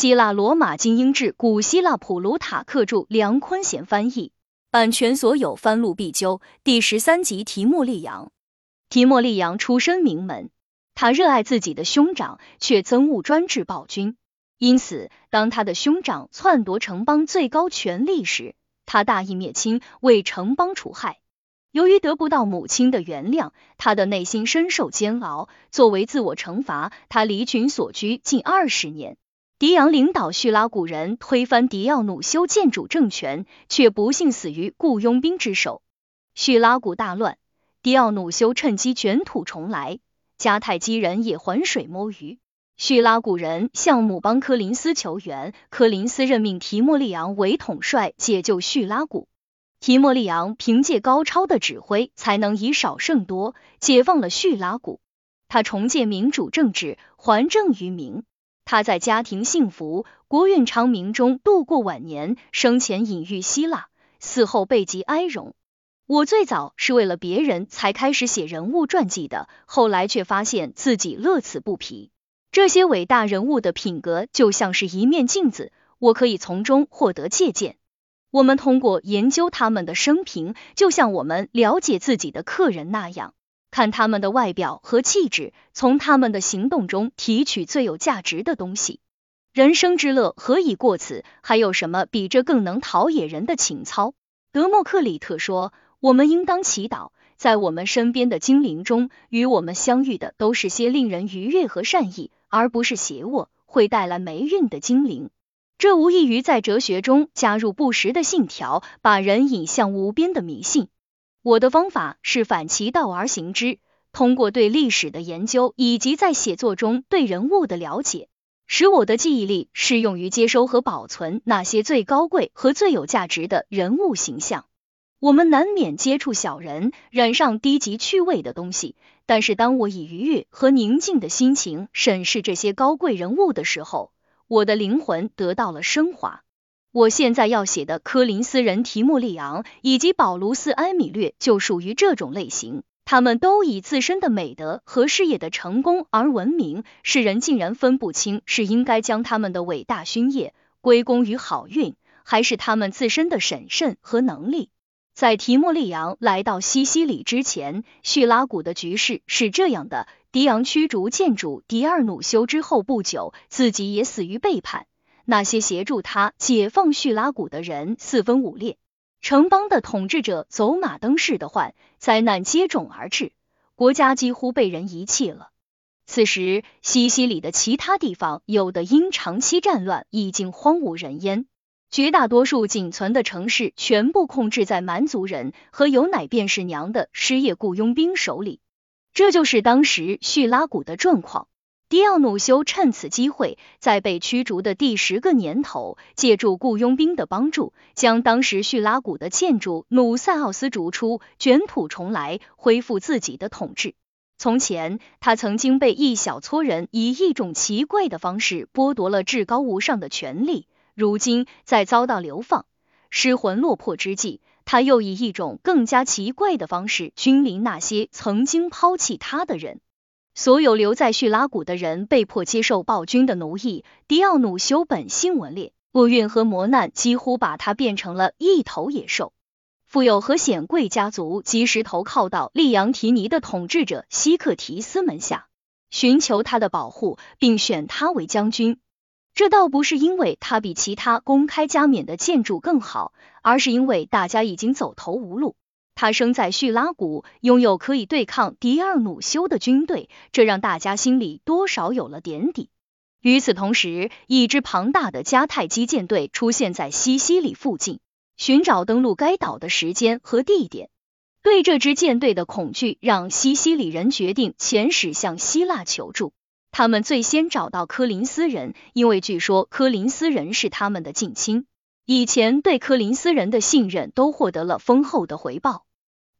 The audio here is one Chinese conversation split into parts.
希腊罗马精英志，古希腊普鲁塔克著，梁坤贤翻译，版权所有，翻录必究。第十三集，提莫利扬。提莫利扬出身名门，他热爱自己的兄长，却憎恶专制暴君。因此，当他的兄长篡夺城邦最高权力时，他大义灭亲，为城邦除害。由于得不到母亲的原谅，他的内心深受煎熬。作为自我惩罚，他离群所居近二十年。迪昂领导叙拉古人推翻迪奥努修建主政权，却不幸死于雇佣兵之手。叙拉古大乱，迪奥努修趁机卷土重来，迦太基人也浑水摸鱼。叙拉古人向姆邦科林斯求援，科林斯任命提莫利昂为统帅，解救叙拉古。提莫利昂凭借高超的指挥，才能以少胜多，解放了叙拉古。他重建民主政治，还政于民。他在家庭幸福、国运昌明中度过晚年，生前隐喻希腊，死后背极哀荣。我最早是为了别人才开始写人物传记的，后来却发现自己乐此不疲。这些伟大人物的品格就像是一面镜子，我可以从中获得借鉴。我们通过研究他们的生平，就像我们了解自己的客人那样。看他们的外表和气质，从他们的行动中提取最有价值的东西。人生之乐何以过此？还有什么比这更能陶冶人的情操？德谟克里特说：“我们应当祈祷，在我们身边的精灵中，与我们相遇的都是些令人愉悦和善意，而不是邪恶、会带来霉运的精灵。”这无异于在哲学中加入不实的信条，把人引向无边的迷信。我的方法是反其道而行之，通过对历史的研究以及在写作中对人物的了解，使我的记忆力适用于接收和保存那些最高贵和最有价值的人物形象。我们难免接触小人，染上低级趣味的东西，但是当我以愉悦和宁静的心情审视这些高贵人物的时候，我的灵魂得到了升华。我现在要写的科林斯人提莫利昂以及保卢斯埃米略就属于这种类型，他们都以自身的美德和事业的成功而闻名，世人竟然分不清是应该将他们的伟大勋业归功于好运，还是他们自身的审慎和能力。在提莫利昂来到西西里之前，叙拉古的局势是这样的：迪昂驱逐建主迪尔努修之后不久，自己也死于背叛。那些协助他解放叙拉古的人四分五裂，城邦的统治者走马灯似的换，灾难接踵而至，国家几乎被人遗弃了。此时，西西里的其他地方有的因长期战乱已经荒无人烟，绝大多数仅存的城市全部控制在蛮族人和有奶便是娘的失业雇佣兵手里。这就是当时叙拉古的状况。迪奥努修趁此机会，在被驱逐的第十个年头，借助雇佣兵的帮助，将当时叙拉古的建筑努塞奥斯逐出，卷土重来，恢复自己的统治。从前，他曾经被一小撮人以一种奇怪的方式剥夺了至高无上的权利，如今在遭到流放、失魂落魄之际，他又以一种更加奇怪的方式君临那些曾经抛弃他的人。所有留在叙拉古的人被迫接受暴君的奴役。迪奥努修本性顽劣，厄运和磨难几乎把他变成了一头野兽。富有和显贵家族及时投靠到利昂提尼的统治者希克提斯门下，寻求他的保护，并选他为将军。这倒不是因为他比其他公开加冕的建筑更好，而是因为大家已经走投无路。他生在叙拉古，拥有可以对抗迪尔努修的军队，这让大家心里多少有了点底。与此同时，一支庞大的迦太基舰队出现在西西里附近，寻找登陆该岛的时间和地点。对这支舰队的恐惧，让西西里人决定遣使向希腊求助。他们最先找到科林斯人，因为据说科林斯人是他们的近亲，以前对科林斯人的信任都获得了丰厚的回报。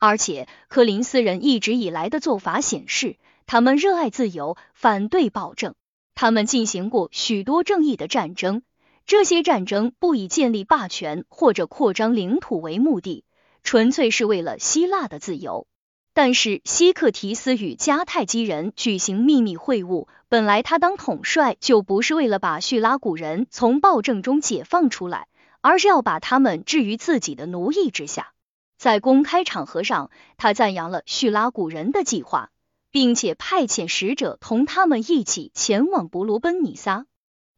而且，柯林斯人一直以来的做法显示，他们热爱自由，反对暴政。他们进行过许多正义的战争，这些战争不以建立霸权或者扩张领土为目的，纯粹是为了希腊的自由。但是西克提斯与迦太基人举行秘密会晤，本来他当统帅就不是为了把叙拉古人从暴政中解放出来，而是要把他们置于自己的奴役之下。在公开场合上，他赞扬了叙拉古人的计划，并且派遣使者同他们一起前往伯罗奔尼撒。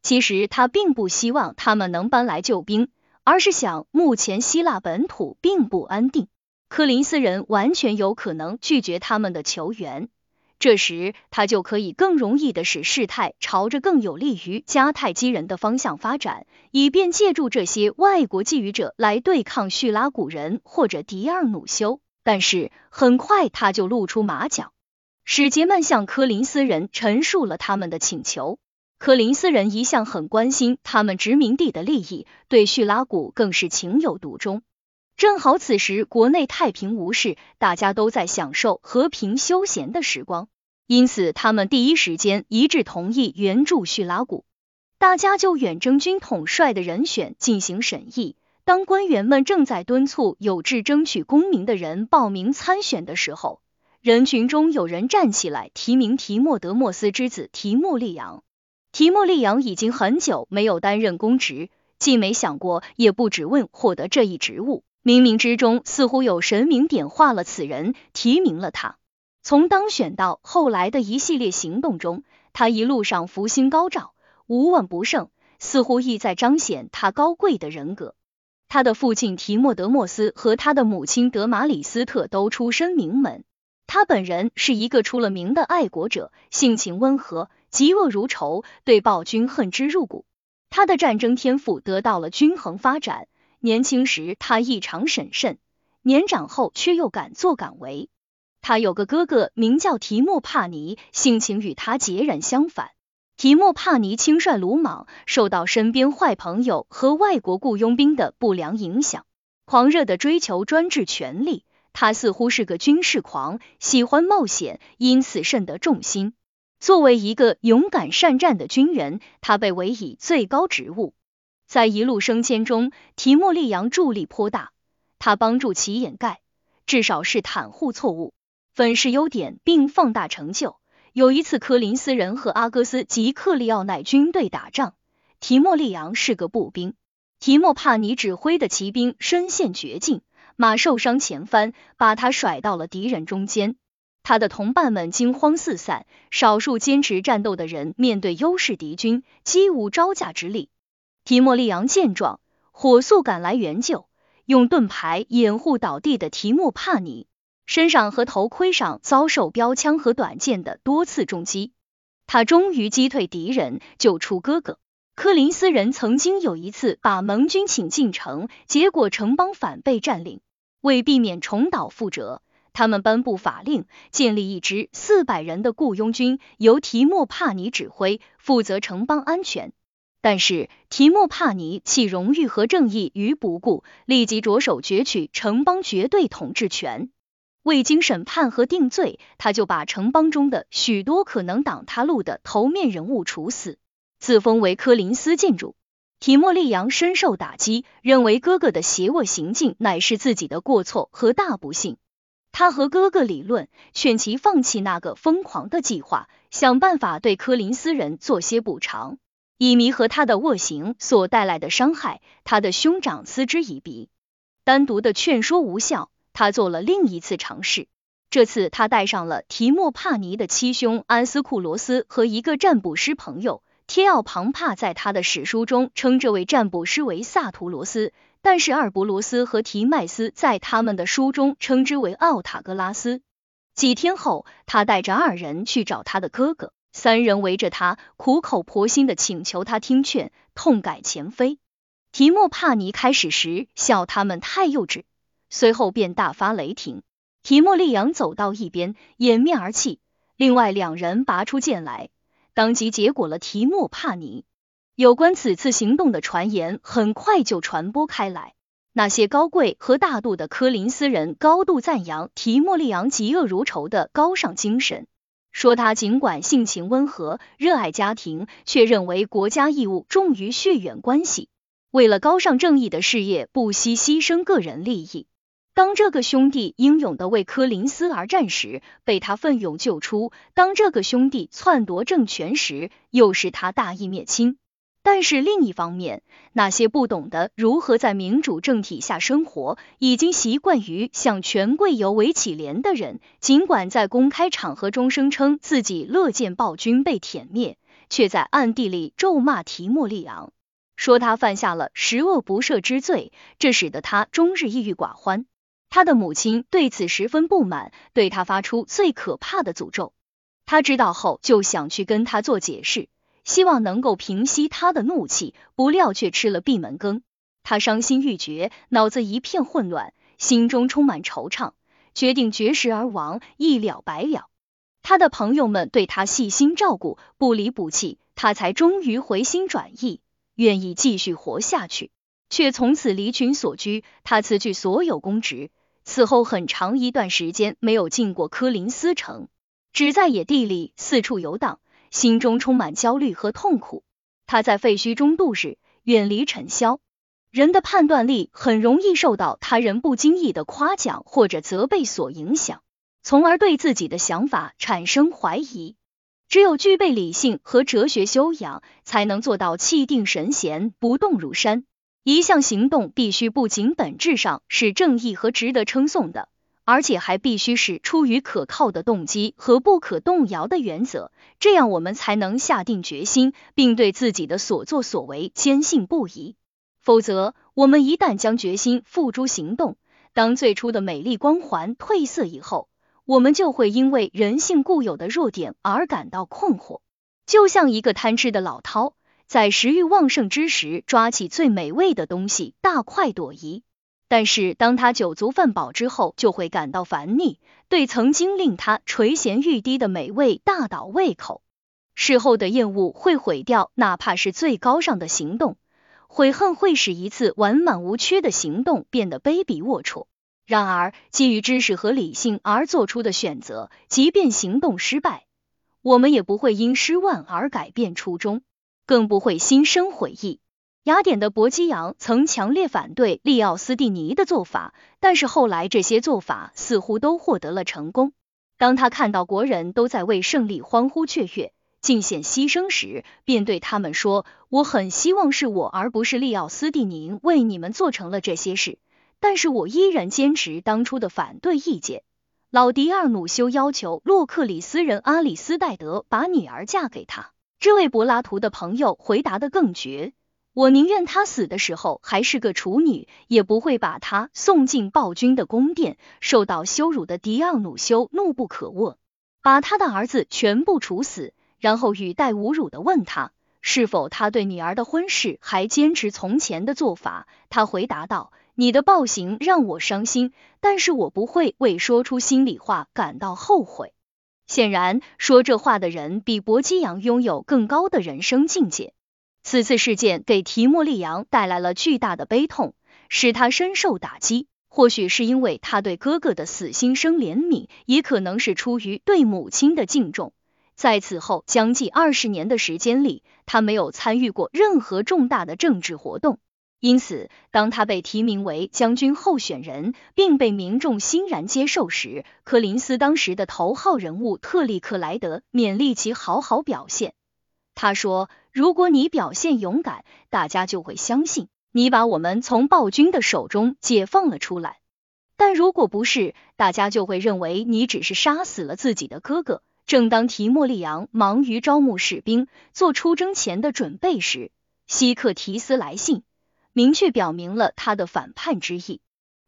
其实他并不希望他们能搬来救兵，而是想目前希腊本土并不安定。柯林斯人完全有可能拒绝他们的求援，这时他就可以更容易的使事态朝着更有利于迦太基人的方向发展，以便借助这些外国觊觎者来对抗叙拉古人或者迪尔努修。但是很快他就露出马脚，使节们向柯林斯人陈述了他们的请求。柯林斯人一向很关心他们殖民地的利益，对叙拉古更是情有独钟。正好此时国内太平无事，大家都在享受和平休闲的时光，因此他们第一时间一致同意援助叙拉古。大家就远征军统帅的人选进行审议。当官员们正在敦促有志争取功名的人报名参选的时候，人群中有人站起来提名提莫德莫斯之子提莫利昂。提莫利昂已经很久没有担任公职，既没想过，也不指问获得这一职务。冥冥之中，似乎有神明点化了此人，提名了他。从当选到后来的一系列行动中，他一路上福星高照，无往不胜，似乎意在彰显他高贵的人格。他的父亲提莫德莫斯和他的母亲德马里斯特都出身名门，他本人是一个出了名的爱国者，性情温和，嫉恶如仇，对暴君恨之入骨。他的战争天赋得到了均衡发展。年轻时他异常审慎，年长后却又敢作敢为。他有个哥哥名叫提莫帕尼，性情与他截然相反。提莫帕尼轻率鲁莽，受到身边坏朋友和外国雇佣兵的不良影响，狂热的追求专制权力。他似乎是个军事狂，喜欢冒险，因此甚得众心。作为一个勇敢善战的军人，他被委以最高职务。在一路升迁中，提莫利扬助力颇大。他帮助其掩盖，至少是袒护错误，粉饰优点，并放大成就。有一次，科林斯人和阿戈斯及克利奥奈军队打仗，提莫利扬是个步兵，提莫帕尼指挥的骑兵身陷绝境，马受伤前翻，把他甩到了敌人中间。他的同伴们惊慌四散，少数坚持战斗的人面对优势敌军，几无招架之力。提莫利昂见状，火速赶来援救，用盾牌掩护倒地的提莫帕尼，身上和头盔上遭受标枪和短剑的多次重击。他终于击退敌人，救出哥哥。科林斯人曾经有一次把盟军请进城，结果城邦反被占领。为避免重蹈覆辙，他们颁布法令，建立一支四百人的雇佣军，由提莫帕尼指挥，负责城邦安全。但是提莫帕尼弃荣誉和正义于不顾，立即着手攫取城邦绝对统治权。未经审判和定罪，他就把城邦中的许多可能挡他路的头面人物处死，自封为科林斯建主。提莫利扬深受打击，认为哥哥的邪恶行径乃是自己的过错和大不幸。他和哥哥理论，劝其放弃那个疯狂的计划，想办法对科林斯人做些补偿。以弥和他的恶行所带来的伤害，他的兄长嗤之以鼻。单独的劝说无效，他做了另一次尝试。这次他带上了提莫帕尼的七兄安斯库罗斯和一个占卜师朋友贴奥庞帕，在他的史书中称这位占卜师为萨图罗斯，但是阿尔伯罗斯和提麦斯在他们的书中称之为奥塔格拉斯。几天后，他带着二人去找他的哥哥。三人围着他，苦口婆心的请求他听劝，痛改前非。提莫帕尼开始时笑他们太幼稚，随后便大发雷霆。提莫利扬走到一边，掩面而泣。另外两人拔出剑来，当即结果了提莫帕尼。有关此次行动的传言很快就传播开来。那些高贵和大度的科林斯人高度赞扬提莫利昂嫉恶如仇的高尚精神。说他尽管性情温和，热爱家庭，却认为国家义务重于血缘关系。为了高尚正义的事业，不惜牺牲个人利益。当这个兄弟英勇的为柯林斯而战时，被他奋勇救出；当这个兄弟篡夺政权时，又是他大义灭亲。但是另一方面，那些不懂得如何在民主政体下生活，已经习惯于向权贵尤为乞怜的人，尽管在公开场合中声称自己乐见暴君被舔灭，却在暗地里咒骂提莫利昂，说他犯下了十恶不赦之罪，这使得他终日抑郁寡欢。他的母亲对此十分不满，对他发出最可怕的诅咒。他知道后就想去跟他做解释。希望能够平息他的怒气，不料却吃了闭门羹。他伤心欲绝，脑子一片混乱，心中充满惆怅，决定绝食而亡，一了百了。他的朋友们对他细心照顾，不离不弃，他才终于回心转意，愿意继续活下去，却从此离群所居。他辞去所有公职，此后很长一段时间没有进过科林斯城，只在野地里四处游荡。心中充满焦虑和痛苦，他在废墟中度日，远离尘嚣。人的判断力很容易受到他人不经意的夸奖或者责备所影响，从而对自己的想法产生怀疑。只有具备理性和哲学修养，才能做到气定神闲，不动如山。一项行动必须不仅本质上是正义和值得称颂的。而且还必须是出于可靠的动机和不可动摇的原则，这样我们才能下定决心，并对自己的所作所为坚信不疑。否则，我们一旦将决心付诸行动，当最初的美丽光环褪色以后，我们就会因为人性固有的弱点而感到困惑，就像一个贪吃的老饕，在食欲旺盛之时抓起最美味的东西，大快朵颐。但是，当他酒足饭饱之后，就会感到烦腻，对曾经令他垂涎欲滴的美味大倒胃口。事后的厌恶会毁掉哪怕是最高尚的行动，悔恨会使一次完满无缺的行动变得卑鄙龌龊。然而，基于知识和理性而做出的选择，即便行动失败，我们也不会因失望而改变初衷，更不会心生悔意。雅典的伯基扬曾强烈反对利奥斯蒂尼的做法，但是后来这些做法似乎都获得了成功。当他看到国人都在为胜利欢呼雀跃、尽显牺牲时，便对他们说：“我很希望是我而不是利奥斯蒂尼为你们做成了这些事，但是我依然坚持当初的反对意见。”老迪尔努修要求洛克里斯人阿里斯戴德把女儿嫁给他。这位柏拉图的朋友回答的更绝。我宁愿她死的时候还是个处女，也不会把她送进暴君的宫殿。受到羞辱的迪奥努修怒不可遏，把他的儿子全部处死，然后语带侮辱的问他是否他对女儿的婚事还坚持从前的做法。他回答道：“你的暴行让我伤心，但是我不会为说出心里话感到后悔。”显然，说这话的人比伯基扬拥有更高的人生境界。此次事件给提莫利扬带来了巨大的悲痛，使他深受打击。或许是因为他对哥哥的死心生怜悯，也可能是出于对母亲的敬重。在此后将近二十年的时间里，他没有参与过任何重大的政治活动。因此，当他被提名为将军候选人，并被民众欣然接受时，柯林斯当时的头号人物特里克莱德勉励其好好表现。他说：“如果你表现勇敢，大家就会相信你把我们从暴君的手中解放了出来；但如果不是，大家就会认为你只是杀死了自己的哥哥。”正当提莫利昂忙于招募士兵、做出征前的准备时，希克提斯来信，明确表明了他的反叛之意。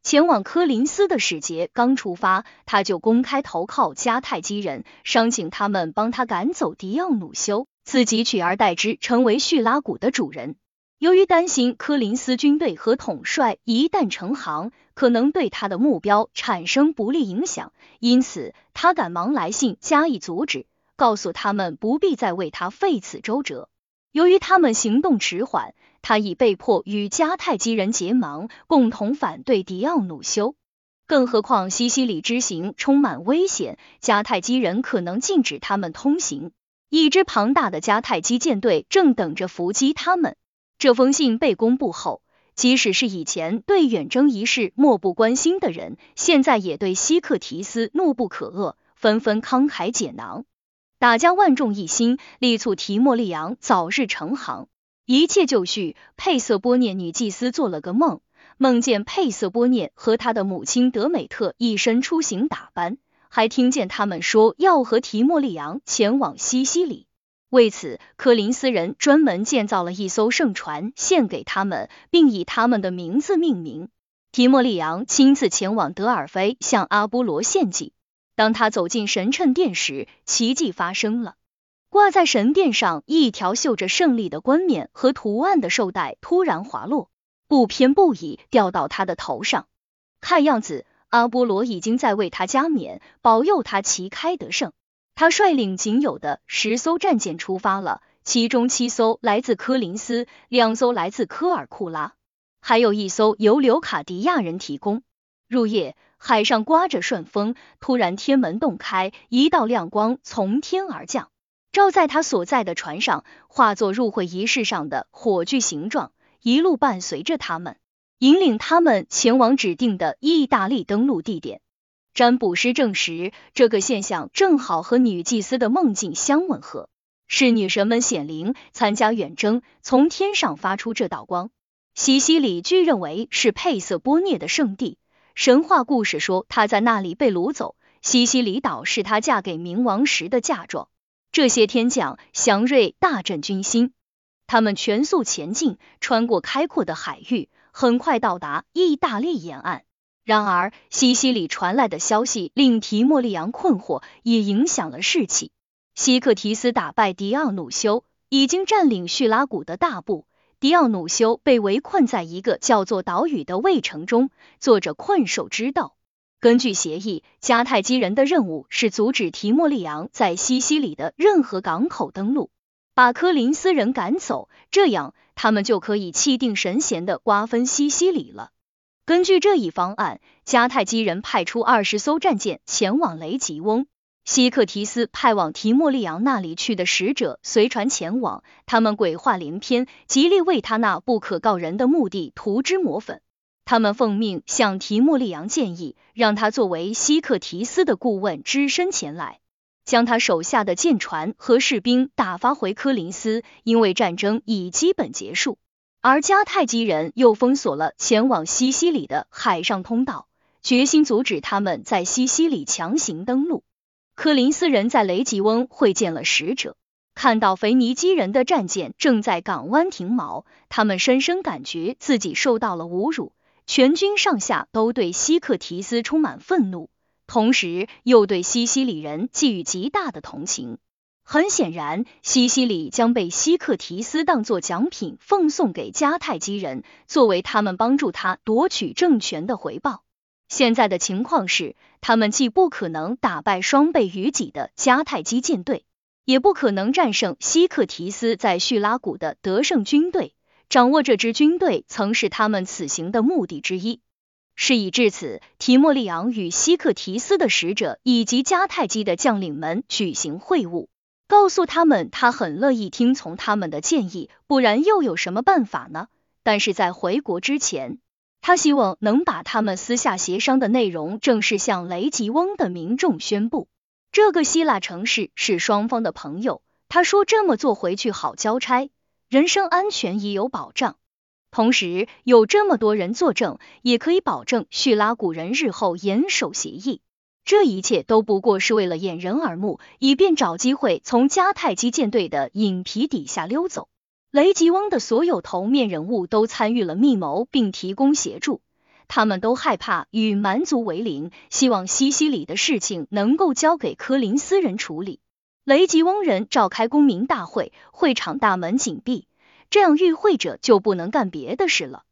前往科林斯的使节刚出发，他就公开投靠迦太基人，商请他们帮他赶走迪奥努修。自己取而代之，成为叙拉古的主人。由于担心科林斯军队和统帅一旦成行，可能对他的目标产生不利影响，因此他赶忙来信加以阻止，告诉他们不必再为他费此周折。由于他们行动迟缓，他已被迫与迦太基人结盟，共同反对迪奥努修。更何况西西里之行充满危险，迦太基人可能禁止他们通行。一支庞大的迦太基舰队正等着伏击他们。这封信被公布后，即使是以前对远征一事漠不关心的人，现在也对希克提斯怒不可遏，纷纷慷慨解囊。大家万众一心，力促提莫利昂早日成行。一切就绪，佩瑟波涅女祭司做了个梦，梦见佩瑟波涅和她的母亲德美特一身出行打扮，还听见他们说要和提莫利昂前往西西里。为此，科林斯人专门建造了一艘圣船献给他们，并以他们的名字命名。提莫利昂亲自前往德尔菲向阿波罗献祭。当他走进神圣殿时，奇迹发生了。挂在神殿上一条绣着胜利的冠冕和图案的绶带突然滑落，不偏不倚掉到他的头上。看样子，阿波罗已经在为他加冕，保佑他旗开得胜。他率领仅有的十艘战舰出发了，其中七艘来自科林斯，两艘来自科尔库拉，还有一艘由刘卡迪亚人提供。入夜，海上刮着顺风，突然天门洞开，一道亮光从天而降。照在他所在的船上，化作入会仪式上的火炬形状，一路伴随着他们，引领他们前往指定的意大利登陆地点。占卜师证实，这个现象正好和女祭司的梦境相吻合，是女神们显灵参加远征，从天上发出这道光。西西里据认为是佩瑟波涅的圣地，神话故事说她在那里被掳走，西西里岛是她嫁给冥王时的嫁妆。这些天降祥瑞大振军心，他们全速前进，穿过开阔的海域，很快到达意大利沿岸。然而，西西里传来的消息令提莫利昂困惑，也影响了士气。希克提斯打败迪奥努修，已经占领叙拉古的大部。迪奥努修被围困在一个叫做岛屿的卫城中，做着困兽之斗。根据协议，迦太基人的任务是阻止提莫利昂在西西里的任何港口登陆，把科林斯人赶走，这样他们就可以气定神闲的瓜分西西里了。根据这一方案，迦太基人派出二十艘战舰前往雷吉翁，希克提斯派往提莫利昂那里去的使者随船前往，他们鬼话连篇，极力为他那不可告人的目的涂脂抹粉。他们奉命向提莫利昂建议，让他作为希克提斯的顾问，只身前来，将他手下的舰船和士兵打发回科林斯，因为战争已基本结束。而迦太基人又封锁了前往西西里的海上通道，决心阻止他们在西西里强行登陆。科林斯人在雷吉翁会见了使者，看到腓尼基人的战舰正在港湾停锚，他们深深感觉自己受到了侮辱。全军上下都对希克提斯充满愤怒，同时又对西西里人寄予极大的同情。很显然，西西里将被希克提斯当作奖品奉送给迦太基人，作为他们帮助他夺取政权的回报。现在的情况是，他们既不可能打败双倍于己的迦太基舰队，也不可能战胜希克提斯在叙拉古的得胜军队。掌握这支军队曾是他们此行的目的之一。事已至此，提莫利昂与希克提斯的使者以及迦太基的将领们举行会晤，告诉他们他很乐意听从他们的建议，不然又有什么办法呢？但是在回国之前，他希望能把他们私下协商的内容正式向雷吉翁的民众宣布。这个希腊城市是双方的朋友，他说这么做回去好交差。人身安全已有保障，同时有这么多人作证，也可以保证叙拉古人日后严守协议。这一切都不过是为了掩人耳目，以便找机会从迦太基舰队的影皮底下溜走。雷吉翁的所有头面人物都参与了密谋，并提供协助。他们都害怕与蛮族为邻，希望西西里的事情能够交给科林斯人处理。雷吉翁人召开公民大会，会场大门紧闭，这样与会者就不能干别的事了。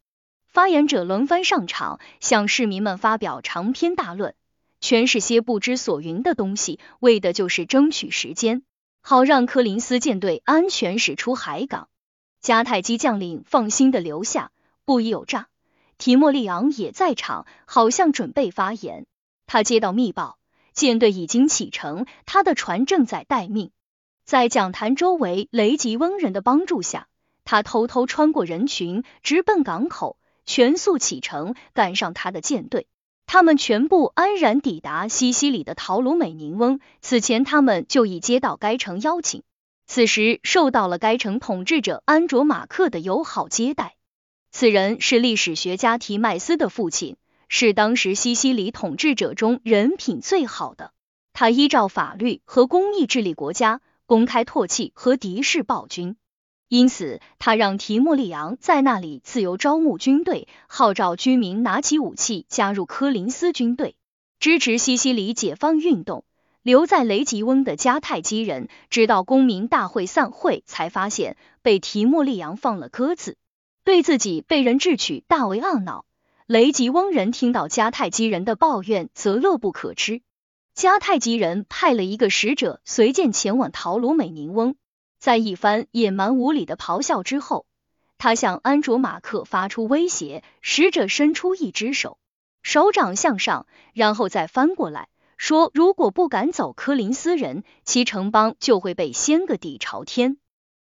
发言者轮番上场，向市民们发表长篇大论，全是些不知所云的东西，为的就是争取时间，好让科林斯舰队安全驶出海港。迦太基将领放心的留下，不疑有诈。提莫利昂也在场，好像准备发言。他接到密报。舰队已经启程，他的船正在待命。在讲坛周围雷吉翁人的帮助下，他偷偷穿过人群，直奔港口。全速启程赶上他的舰队。他们全部安然抵达西西里的陶鲁美宁翁。此前，他们就已接到该城邀请，此时受到了该城统治者安卓马克的友好接待。此人是历史学家提迈斯的父亲，是当时西西里统治者中人品最好的。他依照法律和公义治理国家，公开唾弃和敌视暴君。因此，他让提莫利昂在那里自由招募军队，号召居民拿起武器加入科林斯军队，支持西西里解放运动。留在雷吉翁的迦太基人，直到公民大会散会，才发现被提莫利昂放了鸽子，对自己被人智取大为懊恼。雷吉翁人听到迦太基人的抱怨，则乐不可支。迦太基人派了一个使者随舰前往陶鲁美宁翁。在一番野蛮无理的咆哮之后，他向安卓马克发出威胁。使者伸出一只手，手掌向上，然后再翻过来说：“如果不赶走科林斯人，其城邦就会被掀个底朝天。”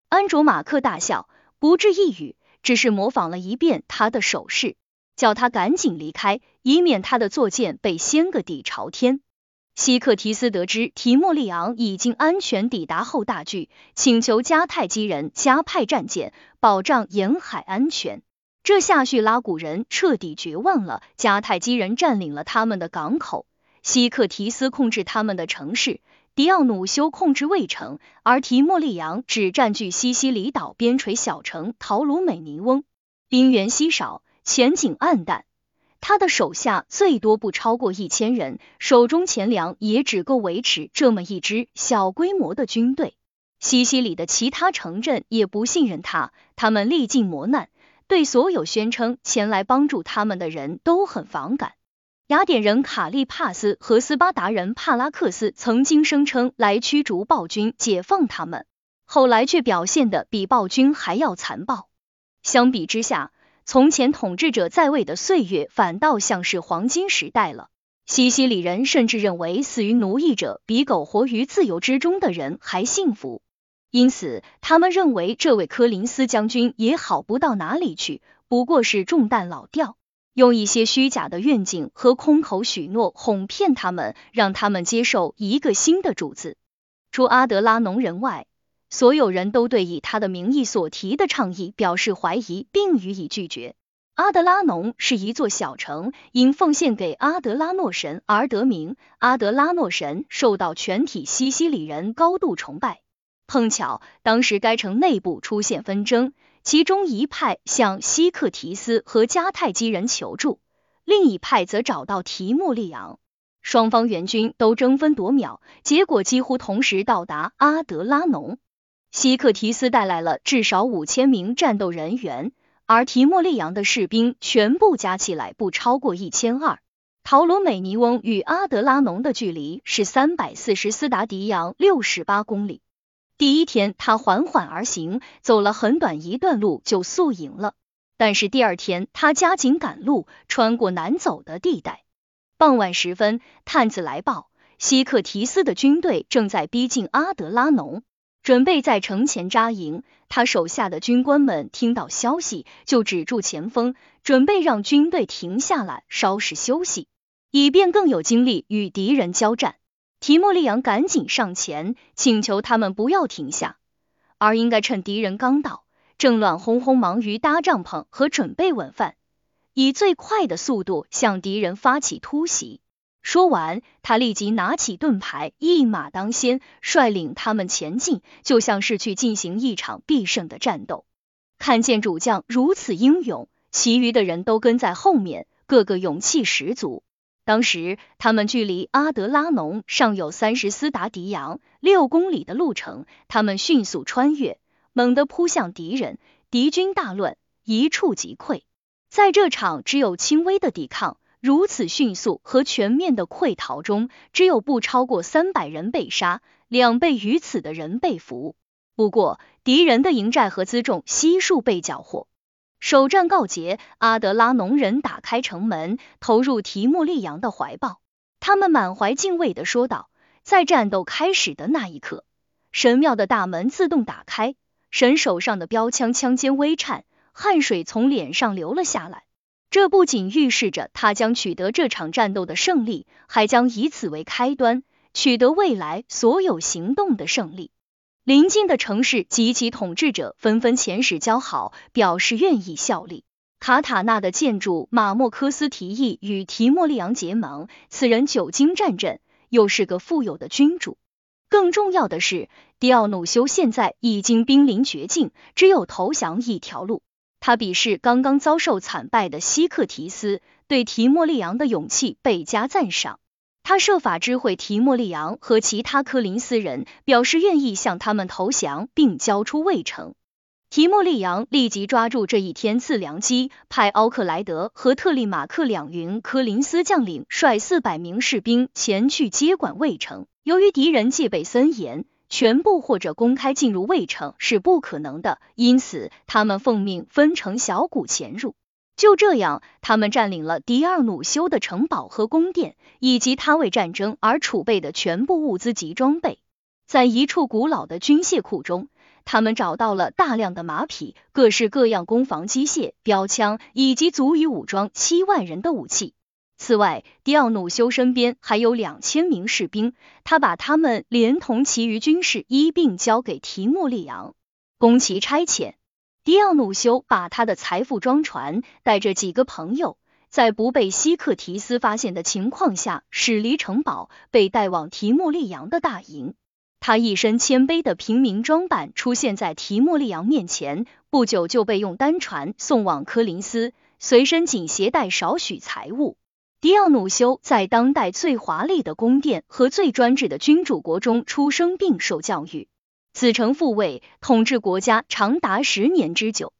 安卓马克大笑，不置一语，只是模仿了一遍他的手势，叫他赶紧离开，以免他的坐舰被掀个底朝天。希克提斯得知提莫利昂已经安全抵达后大惧，请求迦太基人加派战舰，保障沿海安全。这下叙拉古人彻底绝望了。迦太基人占领了他们的港口，希克提斯控制他们的城市，迪奥努修控制卫城，而提莫利昂只占据西西里岛边陲小城陶鲁美尼翁，兵源稀少，前景暗淡。他的手下最多不超过一千人，手中钱粮也只够维持这么一支小规模的军队。西西里的其他城镇也不信任他，他们历尽磨难，对所有宣称前来帮助他们的人都很反感。雅典人卡利帕斯和斯巴达人帕拉克斯曾经声称来驱逐暴君、解放他们，后来却表现的比暴君还要残暴。相比之下，从前统治者在位的岁月，反倒像是黄金时代了。西西里人甚至认为，死于奴役者比苟活于自由之中的人还幸福，因此他们认为这位科林斯将军也好不到哪里去，不过是中弹老调，用一些虚假的愿景和空口许诺哄骗他们，让他们接受一个新的主子。除阿德拉农人外。所有人都对以他的名义所提的倡议表示怀疑，并予以拒绝。阿德拉农是一座小城，因奉献给阿德拉诺神而得名。阿德拉诺神受到全体西西里人高度崇拜。碰巧当时该城内部出现纷争，其中一派向西克提斯和迦太基人求助，另一派则找到提莫利昂。双方援军都争分夺秒，结果几乎同时到达阿德拉农。希克提斯带来了至少五千名战斗人员，而提莫利昂的士兵全部加起来不超过一千二。陶罗美尼翁与阿德拉农的距离是三百四十斯达迪扬六十八公里。第一天他缓缓而行，走了很短一段路就宿营了。但是第二天他加紧赶路，穿过难走的地带。傍晚时分，探子来报，希克提斯的军队正在逼近阿德拉农。准备在城前扎营，他手下的军官们听到消息就止住前锋，准备让军队停下来稍事休息，以便更有精力与敌人交战。提莫利昂赶紧上前，请求他们不要停下，而应该趁敌人刚到，正乱哄哄忙于搭帐篷和准备晚饭，以最快的速度向敌人发起突袭。说完，他立即拿起盾牌，一马当先，率领他们前进，就像是去进行一场必胜的战斗。看见主将如此英勇，其余的人都跟在后面，个个勇气十足。当时他们距离阿德拉农尚有三十斯达迪扬六公里的路程，他们迅速穿越，猛地扑向敌人，敌军大乱，一触即溃。在这场只有轻微的抵抗。如此迅速和全面的溃逃中，只有不超过三百人被杀，两倍于此的人被俘。不过，敌人的营寨和辎重悉数被缴获。首战告捷，阿德拉农人打开城门，投入提莫利扬的怀抱。他们满怀敬畏的说道：“在战斗开始的那一刻，神庙的大门自动打开，神手上的标枪枪尖微颤，汗水从脸上流了下来。”这不仅预示着他将取得这场战斗的胜利，还将以此为开端，取得未来所有行动的胜利。邻近的城市及其统治者纷纷遣使交好，表示愿意效力。卡塔纳的建筑马莫科斯提议与提莫利昂结盟，此人久经战阵，又是个富有的君主。更重要的是，迪奥努修现在已经濒临绝境，只有投降一条路。他鄙视刚刚遭受惨败的西克提斯，对提莫利昂的勇气倍加赞赏。他设法知会提莫利昂和其他科林斯人，表示愿意向他们投降，并交出卫城。提莫利昂立即抓住这一天赐良机，派奥克莱德和特利马克两云科林斯将领率四百名士兵前去接管卫城。由于敌人戒备森严。全部或者公开进入卫城是不可能的，因此他们奉命分成小股潜入。就这样，他们占领了迪尔努修的城堡和宫殿，以及他为战争而储备的全部物资及装备。在一处古老的军械库中，他们找到了大量的马匹、各式各样攻防机械、标枪以及足以武装七万人的武器。此外，迪奥努修身边还有两千名士兵，他把他们连同其余军士一并交给提莫利昂，供其差遣。迪奥努修把他的财富装船，带着几个朋友，在不被西克提斯发现的情况下，驶离城堡，被带往提莫利昂的大营。他一身谦卑的平民装扮出现在提莫利昂面前，不久就被用单船送往科林斯，随身仅携带少许财物。迪奥努修在当代最华丽的宫殿和最专制的君主国中出生并受教育，子承父位，统治国家长达十年之久。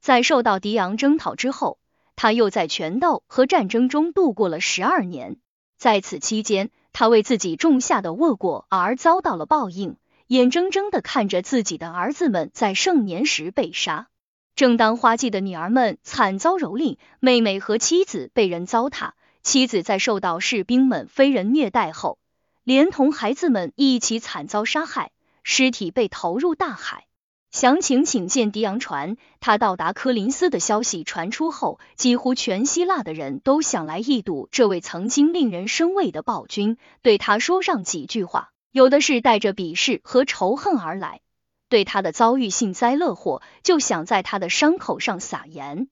在受到迪昂征讨之后，他又在权斗和战争中度过了十二年。在此期间，他为自己种下的恶果而遭到了报应，眼睁睁的看着自己的儿子们在盛年时被杀。正当花季的女儿们惨遭蹂躏，妹妹和妻子被人糟蹋。妻子在受到士兵们非人虐待后，连同孩子们一起惨遭杀害，尸体被投入大海。详情请见迪昂船。他到达科林斯的消息传出后，几乎全希腊的人都想来一睹这位曾经令人生畏的暴君，对他说上几句话。有的是带着鄙视和仇恨而来，对他的遭遇幸灾乐祸，就想在他的伤口上撒盐。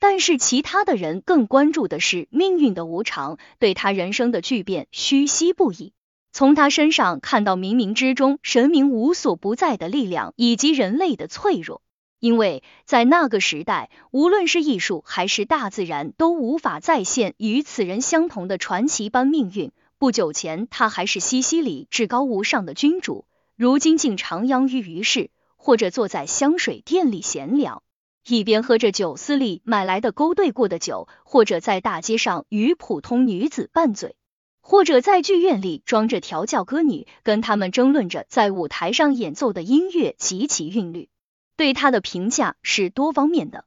但是其他的人更关注的是命运的无常，对他人生的巨变唏嘘不已。从他身上看到冥冥之中神明无所不在的力量，以及人类的脆弱。因为在那个时代，无论是艺术还是大自然，都无法再现与此人相同的传奇般命运。不久前，他还是西西里至高无上的君主，如今竟徜徉于于市，或者坐在香水店里闲聊。一边喝着酒肆里买来的勾兑过的酒，或者在大街上与普通女子拌嘴，或者在剧院里装着调教歌女，跟他们争论着在舞台上演奏的音乐及其韵律。对他的评价是多方面的，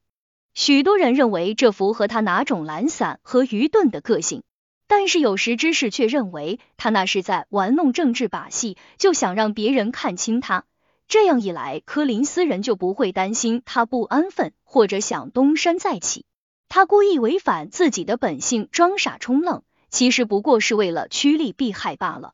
许多人认为这符合他哪种懒散和愚钝的个性，但是有识之士却认为他那是在玩弄政治把戏，就想让别人看清他。这样一来，科林斯人就不会担心他不安分或者想东山再起。他故意违反自己的本性，装傻充愣，其实不过是为了趋利避害罢了。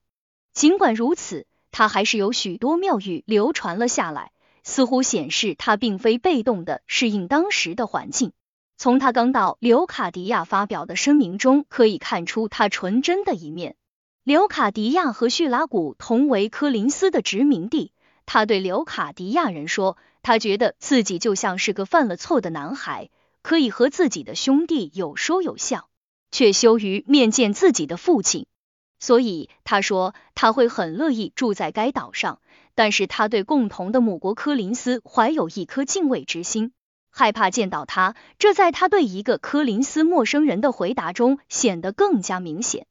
尽管如此，他还是有许多妙语流传了下来，似乎显示他并非被动的适应当时的环境。从他刚到刘卡迪亚发表的声明中，可以看出他纯真的一面。刘卡迪亚和叙拉古同为科林斯的殖民地。他对刘卡迪亚人说，他觉得自己就像是个犯了错的男孩，可以和自己的兄弟有说有笑，却羞于面见自己的父亲。所以他说他会很乐意住在该岛上，但是他对共同的母国科林斯怀有一颗敬畏之心，害怕见到他。这在他对一个柯林斯陌生人的回答中显得更加明显。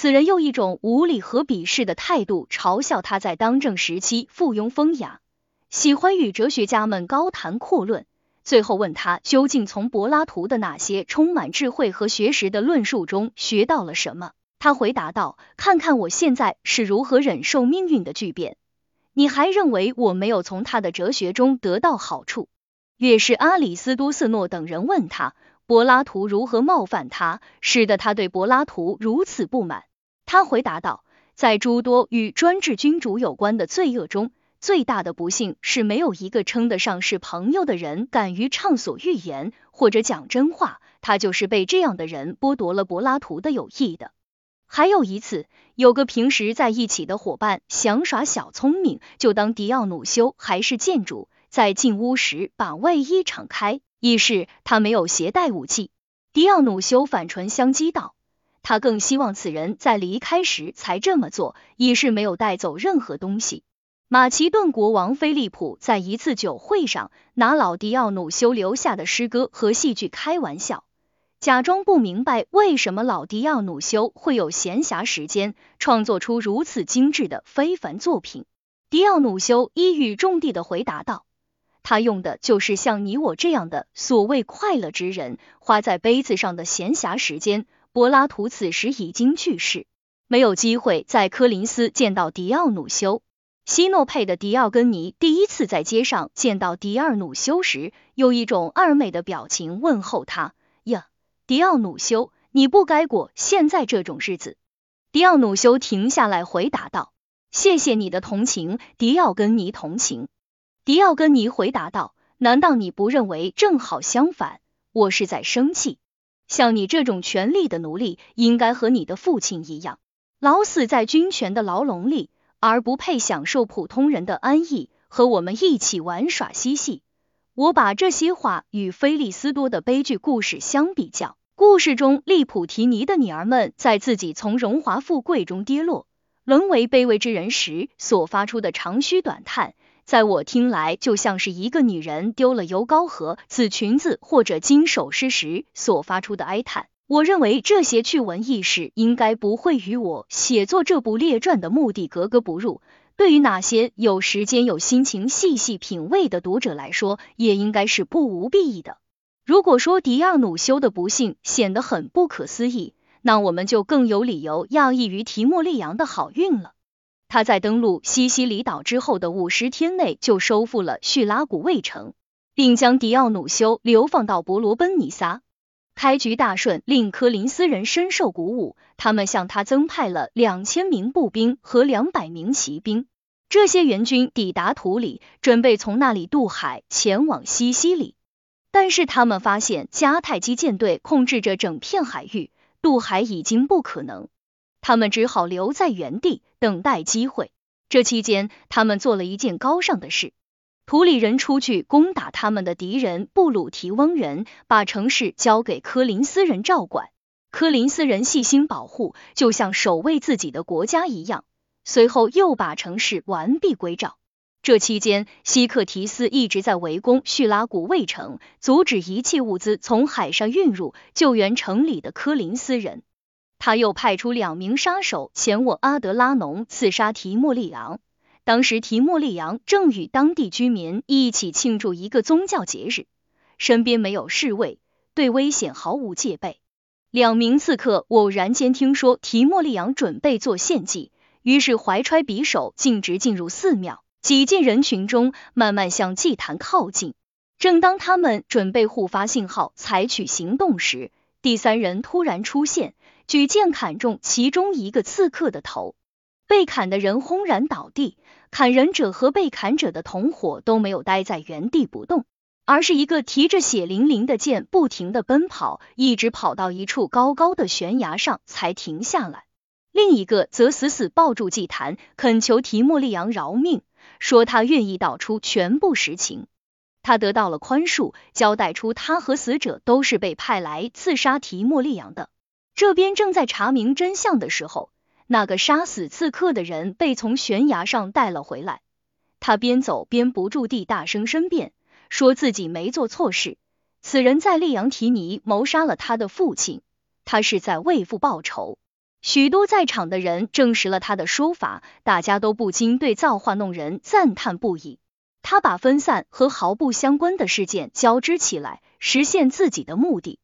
此人用一种无理和鄙视的态度嘲笑他在当政时期附庸风雅，喜欢与哲学家们高谈阔论。最后问他究竟从柏拉图的那些充满智慧和学识的论述中学到了什么？他回答道：“看看我现在是如何忍受命运的巨变。你还认为我没有从他的哲学中得到好处？越是阿里斯多斯诺等人问他柏拉图如何冒犯他，使得他对柏拉图如此不满，他回答道：在诸多与专制君主有关的罪恶中，最大的不幸是没有一个称得上是朋友的人敢于畅所欲言或者讲真话，他就是被这样的人剥夺了柏拉图的友谊的。还有一次，有个平时在一起的伙伴想耍小聪明，就当迪奥努修还是建筑，在进屋时把外衣敞开，以示他没有携带武器。迪奥努修反唇相讥道：“他更希望此人在离开时才这么做，以示没有带走任何东西。”马其顿国王菲利普在一次酒会上拿老迪奥努修留下的诗歌和戏剧开玩笑。假装不明白为什么老迪奥努修会有闲暇时间创作出如此精致的非凡作品。迪奥努修一语中的的回答道：“他用的就是像你我这样的所谓快乐之人花在杯子上的闲暇时间。”柏拉图此时已经去世，没有机会在科林斯见到迪奥努修。希诺佩的迪奥根尼第一次在街上见到迪奥努修时，用一种二美的表情问候他。呀迪奥努修，你不该过现在这种日子。迪奥努修停下来回答道：“谢谢你的同情，迪奥根尼同情。”迪奥根尼回答道：“难道你不认为正好相反？我是在生气。像你这种权力的奴隶，应该和你的父亲一样，老死在军权的牢笼里，而不配享受普通人的安逸，和我们一起玩耍嬉戏。”我把这些话与菲利斯多的悲剧故事相比较。故事中，利普提尼的女儿们在自己从荣华富贵中跌落，沦为卑微之人时所发出的长吁短叹，在我听来，就像是一个女人丢了油膏盒紫裙子或者金首饰时所发出的哀叹。我认为这些趣闻轶事应该不会与我写作这部列传的目的格格不入。对于哪些有时间、有心情细细品味的读者来说，也应该是不无裨益的。如果说迪亚努修的不幸显得很不可思议，那我们就更有理由讶异于提莫利扬的好运了。他在登陆西西里岛之后的五十天内就收复了叙拉古卫城，并将迪奥努修流放到伯罗奔尼撒。开局大顺，令科林斯人深受鼓舞，他们向他增派了两千名步兵和两百名骑兵。这些援军抵达图里，准备从那里渡海前往西西里。但是他们发现迦太基舰队控制着整片海域，渡海已经不可能，他们只好留在原地等待机会。这期间，他们做了一件高尚的事：图里人出去攻打他们的敌人布鲁提翁人，把城市交给科林斯人照管。科林斯人细心保护，就像守卫自己的国家一样。随后又把城市完璧归赵。这期间，希克提斯一直在围攻叙拉古卫城，阻止一切物资从海上运入，救援城里的科林斯人。他又派出两名杀手前往阿德拉农刺杀提莫利昂。当时提莫利昂正与当地居民一起庆祝一个宗教节日，身边没有侍卫，对危险毫无戒备。两名刺客偶然间听说提莫利昂准备做献祭，于是怀揣匕首径直进入寺庙。挤进人群中，慢慢向祭坛靠近。正当他们准备互发信号，采取行动时，第三人突然出现，举剑砍中其中一个刺客的头。被砍的人轰然倒地，砍人者和被砍者的同伙都没有待在原地不动，而是一个提着血淋淋的剑，不停的奔跑，一直跑到一处高高的悬崖上才停下来。另一个则死死抱住祭坛，恳求提莫利昂饶命。说他愿意道出全部实情，他得到了宽恕，交代出他和死者都是被派来刺杀提莫利昂的。这边正在查明真相的时候，那个杀死刺客的人被从悬崖上带了回来。他边走边不住地大声申辩，说自己没做错事，此人在利扬提尼谋杀了他的父亲，他是在为父报仇。许多在场的人证实了他的说法，大家都不禁对造化弄人赞叹不已。他把分散和毫不相关的事件交织起来，实现自己的目的。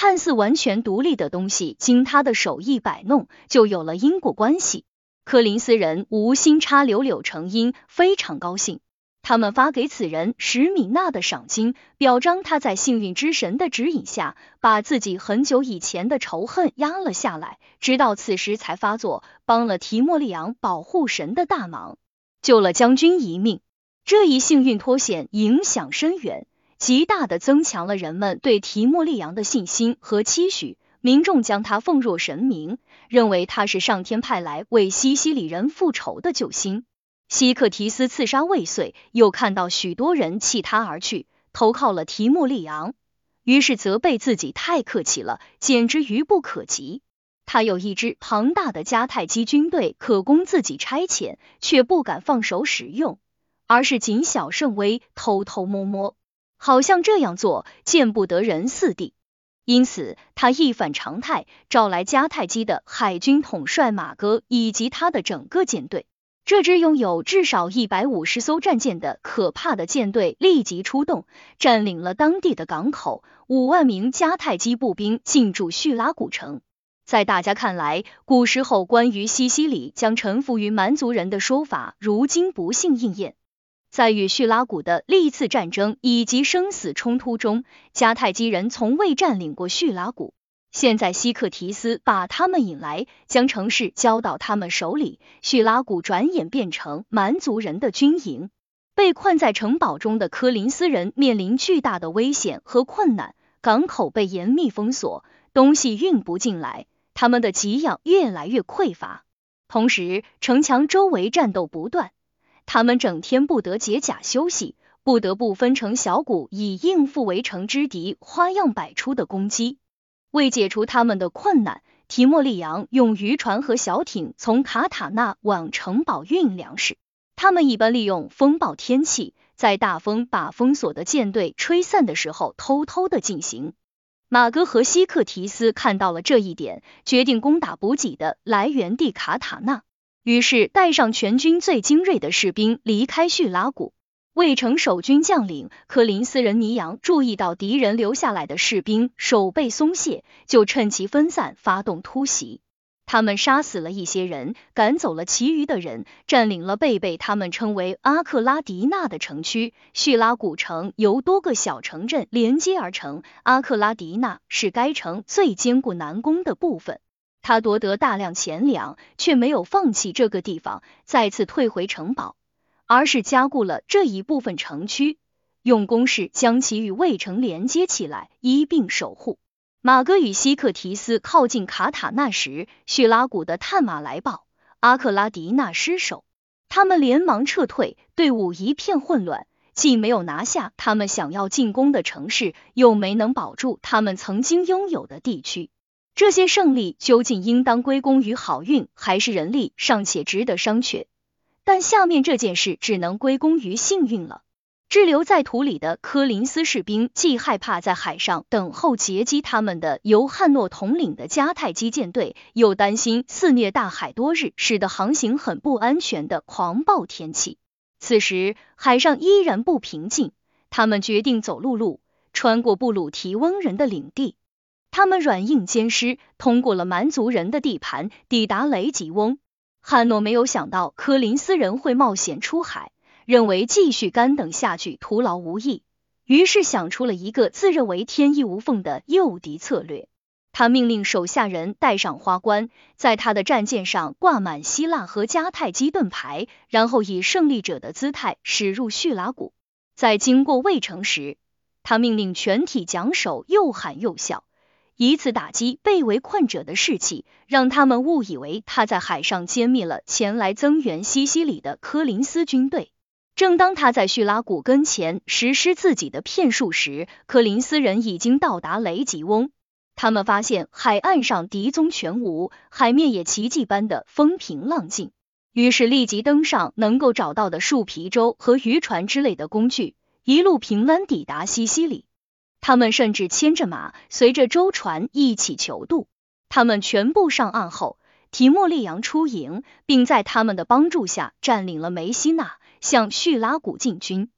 看似完全独立的东西，经他的手艺摆弄，就有了因果关系。柯林斯人无心插柳柳成荫，非常高兴。他们发给此人十米纳的赏金，表彰他在幸运之神的指引下，把自己很久以前的仇恨压了下来，直到此时才发作，帮了提莫利昂保护神的大忙，救了将军一命。这一幸运脱险影响深远，极大的增强了人们对提莫利昂的信心和期许。民众将他奉若神明，认为他是上天派来为西西里人复仇的救星。希克提斯刺杀未遂，又看到许多人弃他而去，投靠了提莫利昂，于是责备自己太客气了，简直愚不可及。他有一支庞大的迦太基军队可供自己差遣，却不敢放手使用，而是谨小慎微，偷偷摸摸，好像这样做见不得人似的。因此，他一反常态，召来迦太基的海军统帅马哥以及他的整个舰队。这支拥有至少一百五十艘战舰的可怕的舰队立即出动，占领了当地的港口。五万名迦太基步兵进驻叙拉古城。在大家看来，古时候关于西西里将臣服于蛮族人的说法，如今不幸应验。在与叙拉古的历次战争以及生死冲突中，迦太基人从未占领过叙拉古。现在希克提斯把他们引来，将城市交到他们手里，叙拉古转眼变成蛮族人的军营。被困在城堡中的科林斯人面临巨大的危险和困难，港口被严密封锁，东西运不进来，他们的给养越来越匮乏。同时，城墙周围战斗不断。他们整天不得解甲休息，不得不分成小股以应付围城之敌花样百出的攻击。为解除他们的困难，提莫利昂用渔船和小艇从卡塔纳往城堡运粮食。他们一般利用风暴天气，在大风把封锁的舰队吹散的时候，偷偷的进行。马哥和希克提斯看到了这一点，决定攻打补给的来源地卡塔纳。于是带上全军最精锐的士兵离开叙拉古。卫城守军将领科林斯人尼扬注意到敌人留下来的士兵手背松懈，就趁其分散发动突袭。他们杀死了一些人，赶走了其余的人，占领了被被他们称为阿克拉迪纳的城区。叙拉古城由多个小城镇连接而成，阿克拉迪纳是该城最坚固难攻的部分。他夺得大量钱粮，却没有放弃这个地方，再次退回城堡，而是加固了这一部分城区，用工事将其与卫城连接起来，一并守护。马哥与希克提斯靠近卡塔纳时，叙拉古的探马来报，阿克拉迪纳失守，他们连忙撤退，队伍一片混乱，既没有拿下他们想要进攻的城市，又没能保住他们曾经拥有的地区。这些胜利究竟应当归功于好运，还是人力尚且值得商榷？但下面这件事只能归功于幸运了。滞留在土里的科林斯士兵既害怕在海上等候截击他们的由汉诺统领的迦太基舰队，又担心肆虐大海多日，使得航行很不安全的狂暴天气。此时海上依然不平静，他们决定走陆路，穿过布鲁提翁人的领地。他们软硬兼施，通过了蛮族人的地盘，抵达雷吉翁。汉诺没有想到科林斯人会冒险出海，认为继续干等下去徒劳无益，于是想出了一个自认为天衣无缝的诱敌策略。他命令手下人戴上花冠，在他的战舰上挂满希腊和迦太基盾牌，然后以胜利者的姿态驶入叙拉古。在经过卫城时，他命令全体桨手又喊又笑。以此打击被围困者的士气，让他们误以为他在海上歼灭了前来增援西西里的科林斯军队。正当他在叙拉古跟前实施自己的骗术时，科林斯人已经到达雷吉翁。他们发现海岸上敌踪全无，海面也奇迹般的风平浪静，于是立即登上能够找到的树皮舟和渔船之类的工具，一路平安抵达西西里。他们甚至牵着马，随着舟船一起求渡。他们全部上岸后，提莫利扬出营，并在他们的帮助下占领了梅西纳，向叙拉古进军。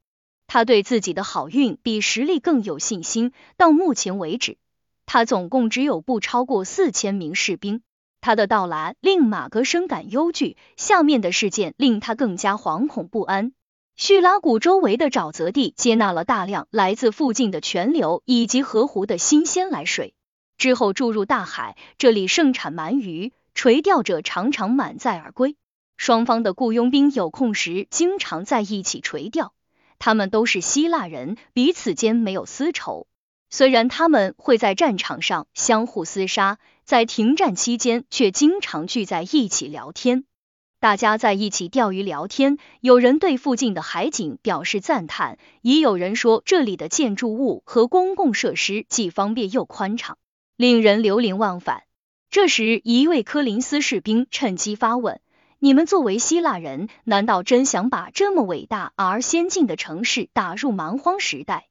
他对自己的好运比实力更有信心。到目前为止，他总共只有不超过四千名士兵。他的到来令马哥深感忧惧，下面的事件令他更加惶恐不安。叙拉古周围的沼泽地接纳了大量来自附近的泉流以及河湖的新鲜来水，之后注入大海。这里盛产鳗鱼，垂钓者常常满载而归。双方的雇佣兵有空时经常在一起垂钓。他们都是希腊人，彼此间没有私仇。虽然他们会在战场上相互厮杀，在停战期间却经常聚在一起聊天。大家在一起钓鱼聊天，有人对附近的海景表示赞叹，也有人说这里的建筑物和公共设施既方便又宽敞，令人流连忘返。这时，一位科林斯士兵趁机发问：“你们作为希腊人，难道真想把这么伟大而先进的城市打入蛮荒时代？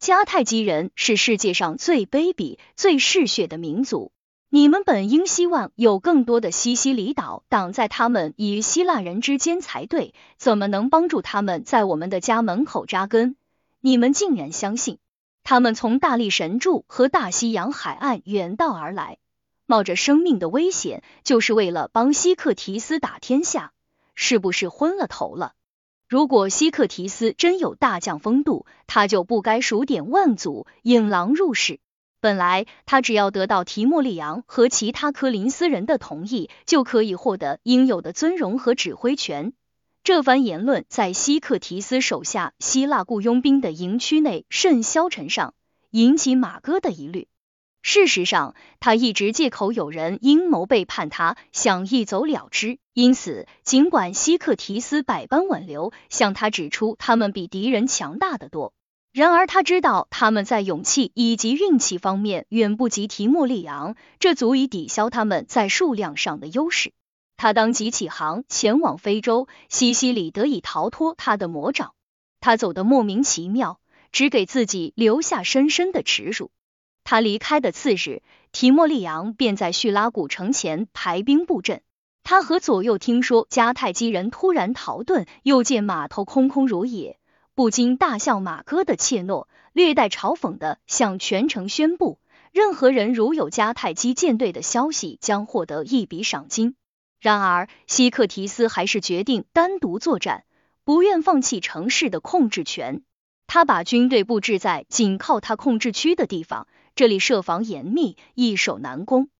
迦太基人是世界上最卑鄙、最嗜血的民族。”你们本应希望有更多的西西里岛挡在他们与希腊人之间才对，怎么能帮助他们在我们的家门口扎根？你们竟然相信他们从大力神柱和大西洋海岸远道而来，冒着生命的危险，就是为了帮希克提斯打天下？是不是昏了头了？如果希克提斯真有大将风度，他就不该数典万祖，引狼入室。本来他只要得到提莫利昂和其他科林斯人的同意，就可以获得应有的尊荣和指挥权。这番言论在希克提斯手下希腊雇佣兵的营区内甚嚣尘上，引起马哥的疑虑。事实上，他一直借口有人阴谋背叛他，想一走了之。因此，尽管希克提斯百般挽留，向他指出他们比敌人强大的多。然而他知道他们在勇气以及运气方面远不及提莫利昂，这足以抵消他们在数量上的优势。他当即起航前往非洲，西西里得以逃脱他的魔爪。他走得莫名其妙，只给自己留下深深的耻辱。他离开的次日，提莫利昂便在叙拉古城前排兵布阵。他和左右听说迦太基人突然逃遁，又见码头空空如也。不禁大笑马哥的怯懦，略带嘲讽的向全城宣布：任何人如有迦太基舰队的消息，将获得一笔赏金。然而，希克提斯还是决定单独作战，不愿放弃城市的控制权。他把军队布置在仅靠他控制区的地方，这里设防严密，易守难攻。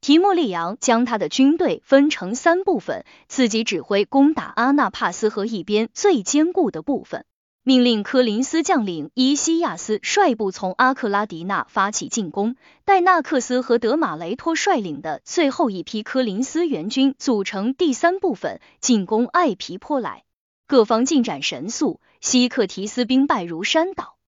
提莫利昂将他的军队分成三部分，自己指挥攻打阿纳帕斯河一边最坚固的部分。命令科林斯将领伊西亚斯率部从阿克拉迪纳发起进攻，戴纳克斯和德马雷托率领的最后一批科林斯援军组成第三部分进攻艾皮坡来。各方进展神速，希克提斯兵败如山倒。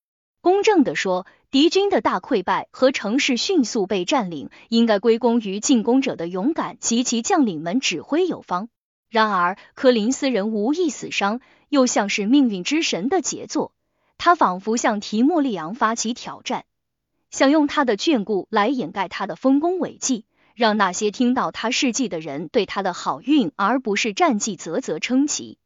公正的说，敌军的大溃败和城市迅速被占领，应该归功于进攻者的勇敢及其将领们指挥有方。然而，科林斯人无一死伤。又像是命运之神的杰作，他仿佛向提莫利昂发起挑战，想用他的眷顾来掩盖他的丰功伟绩，让那些听到他事迹的人对他的好运而不是战绩啧啧称奇。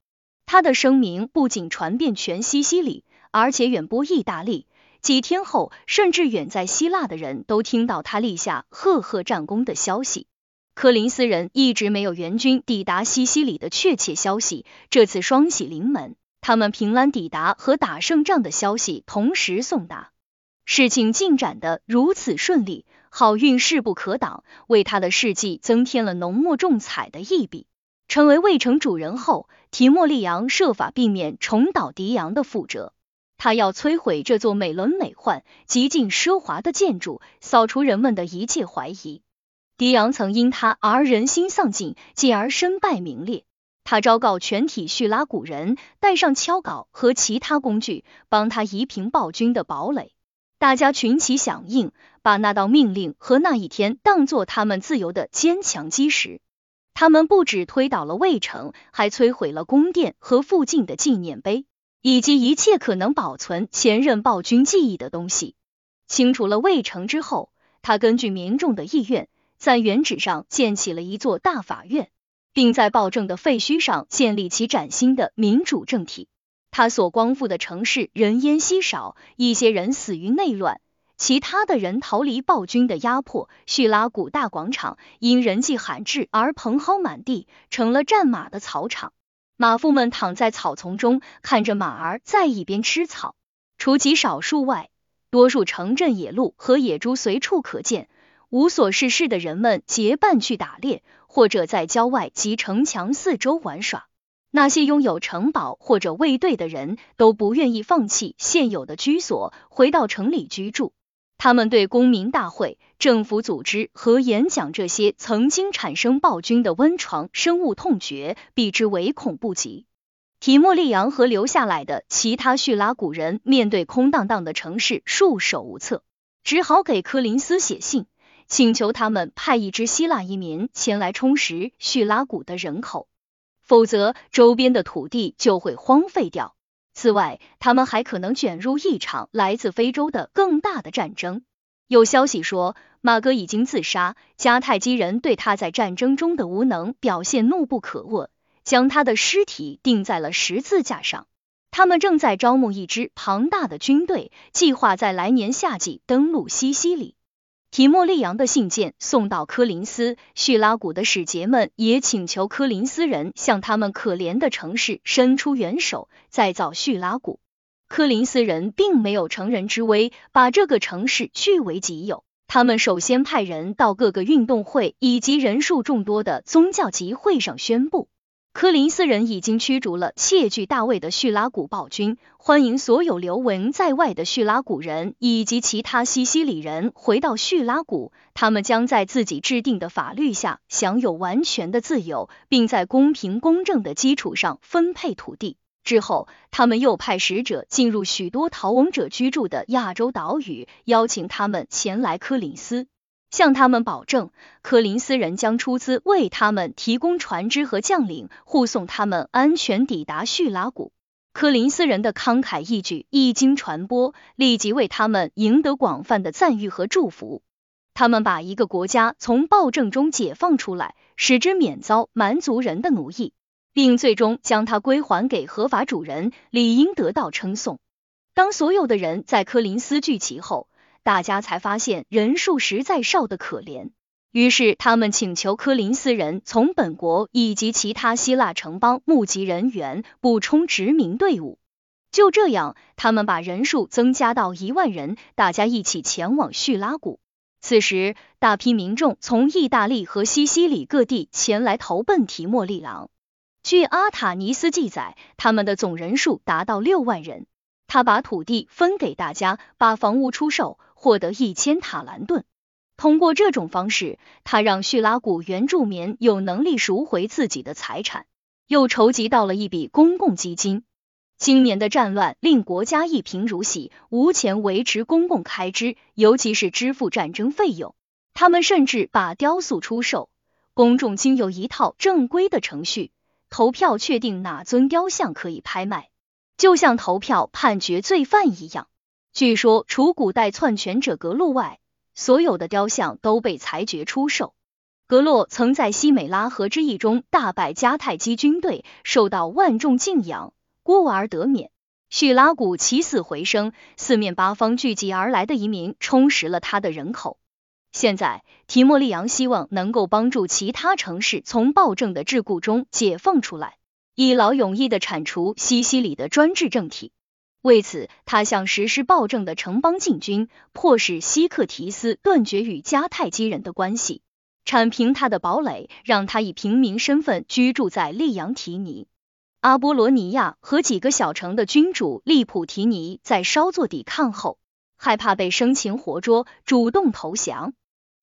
他的声名不仅传遍全西西里，而且远播意大利。几天后，甚至远在希腊的人都听到他立下赫赫战功的消息。科林斯人一直没有援军抵达西西里的确切消息，这次双喜临门，他们平安抵达和打胜仗的消息同时送达，事情进展的如此顺利，好运势不可挡，为他的事迹增添了浓墨重彩的一笔。成为卫城主人后，提莫利昂设法避免重蹈迪昂的覆辙，他要摧毁这座美轮美奂、极尽奢华的建筑，扫除人们的一切怀疑。狄昂曾因他而人心丧尽，继而身败名裂。他昭告全体叙拉古人，带上敲镐和其他工具，帮他夷平暴君的堡垒。大家群起响应，把那道命令和那一天当作他们自由的坚强基石。他们不止推倒了卫城，还摧毁了宫殿和附近的纪念碑，以及一切可能保存前任暴君记忆的东西。清除了卫城之后，他根据民众的意愿。在原址上建起了一座大法院，并在暴政的废墟上建立起崭新的民主政体。他所光复的城市人烟稀少，一些人死于内乱，其他的人逃离暴君的压迫。叙拉古大广场因人迹罕至而蓬蒿满地，成了战马的草场。马夫们躺在草丛中，看着马儿在一边吃草。除极少数外，多数城镇野鹿和野猪随处可见。无所事事的人们结伴去打猎，或者在郊外及城墙四周玩耍。那些拥有城堡或者卫队的人都不愿意放弃现有的居所，回到城里居住。他们对公民大会、政府组织和演讲这些曾经产生暴君的温床深恶痛绝，避之唯恐不及。提莫利扬和留下来的其他叙拉古人面对空荡荡的城市束手无策，只好给柯林斯写信，请求他们派一支希腊移民前来充实叙拉古的人口，否则周边的土地就会荒废掉。此外，他们还可能卷入一场来自非洲的更大的战争。有消息说，马哥已经自杀，迦太基人对他在战争中的无能表现怒不可遏，将他的尸体钉在了十字架上。他们正在招募一支庞大的军队，计划在来年夏季登陆西西里。提莫利扬的信件送到科林斯，叙拉古的使节们也请求科林斯人向他们可怜的城市伸出援手，再造叙拉古。科林斯人并没有乘人之危，把这个城市据为己有。他们首先派人到各个运动会以及人数众多的宗教集会上宣布。科林斯人已经驱逐了窃据大卫的叙拉古暴君，欢迎所有流亡在外的叙拉古人以及其他西西里人回到叙拉古。他们将在自己制定的法律下享有完全的自由，并在公平公正的基础上分配土地。之后，他们又派使者进入许多逃亡者居住的亚洲岛屿，邀请他们前来科林斯。向他们保证，柯林斯人将出资为他们提供船只和将领，护送他们安全抵达叙拉古。柯林斯人的慷慨义举一经传播，立即为他们赢得广泛的赞誉和祝福。他们把一个国家从暴政中解放出来，使之免遭蛮族人的奴役，并最终将它归还给合法主人，理应得到称颂。当所有的人在柯林斯聚齐后，大家才发现人数实在少得可怜，于是他们请求科林斯人从本国以及其他希腊城邦募集人员，补充殖民队伍。就这样，他们把人数增加到一万人，大家一起前往叙拉古。此时，大批民众从意大利和西西里各地前来投奔提莫利朗。据阿塔尼斯记载，他们的总人数达到六万人。他把土地分给大家，把房屋出售。获得一千塔兰顿。通过这种方式，他让叙拉古原住民有能力赎回自己的财产，又筹集到了一笔公共基金。今年的战乱令国家一贫如洗，无钱维持公共开支，尤其是支付战争费用。他们甚至把雕塑出售，公众经有一套正规的程序投票，确定哪尊雕像可以拍卖，就像投票判决罪犯一样。据说，除古代篡权者格洛外，所有的雕像都被裁决出售。格洛曾在西美拉河之役中大败迦太基军队，受到万众敬仰，孤而得免。叙拉古起死回生，四面八方聚集而来的移民充实了他的人口。现在，提莫利扬希望能够帮助其他城市从暴政的桎梏中解放出来，一劳永逸的铲除西西里的专制政体。为此，他向实施暴政的城邦进军，迫使西克提斯断绝与迦太基人的关系，铲平他的堡垒，让他以平民身份居住在利扬提尼。阿波罗尼亚和几个小城的君主利普提尼在稍作抵抗后，害怕被生擒活捉，主动投降。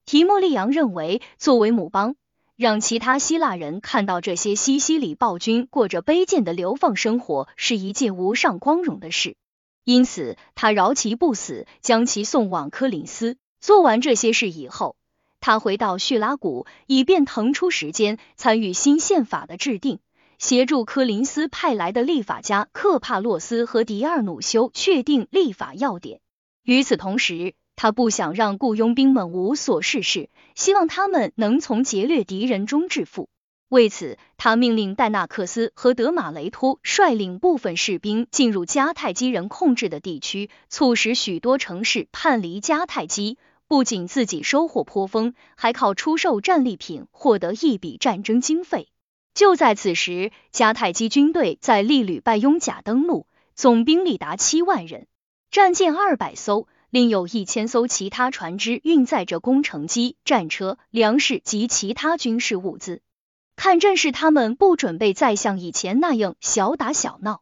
提莫利扬认为，作为母邦。让其他希腊人看到这些西西里暴君过着卑贱的流放生活是一件无上光荣的事，因此他饶其不死，将其送往科林斯。做完这些事以后，他回到叙拉古，以便腾出时间参与新宪法的制定，协助科林斯派来的立法家克帕洛斯和迪尔努修确定立法要点。与此同时，他不想让雇佣兵们无所事事，希望他们能从劫掠敌人中致富。为此，他命令戴纳克斯和德马雷托率领部分士兵进入迦太基人控制的地区，促使许多城市叛离迦太基。不仅自己收获颇丰，还靠出售战利品获得一笔战争经费。就在此时，迦太基军队在利吕拜雍甲登陆，总兵力达七万人，战舰二百艘，另有一千艘其他船只运载着工程机、战车、粮食及其他军事物资。看阵势，他们不准备再像以前那样小打小闹，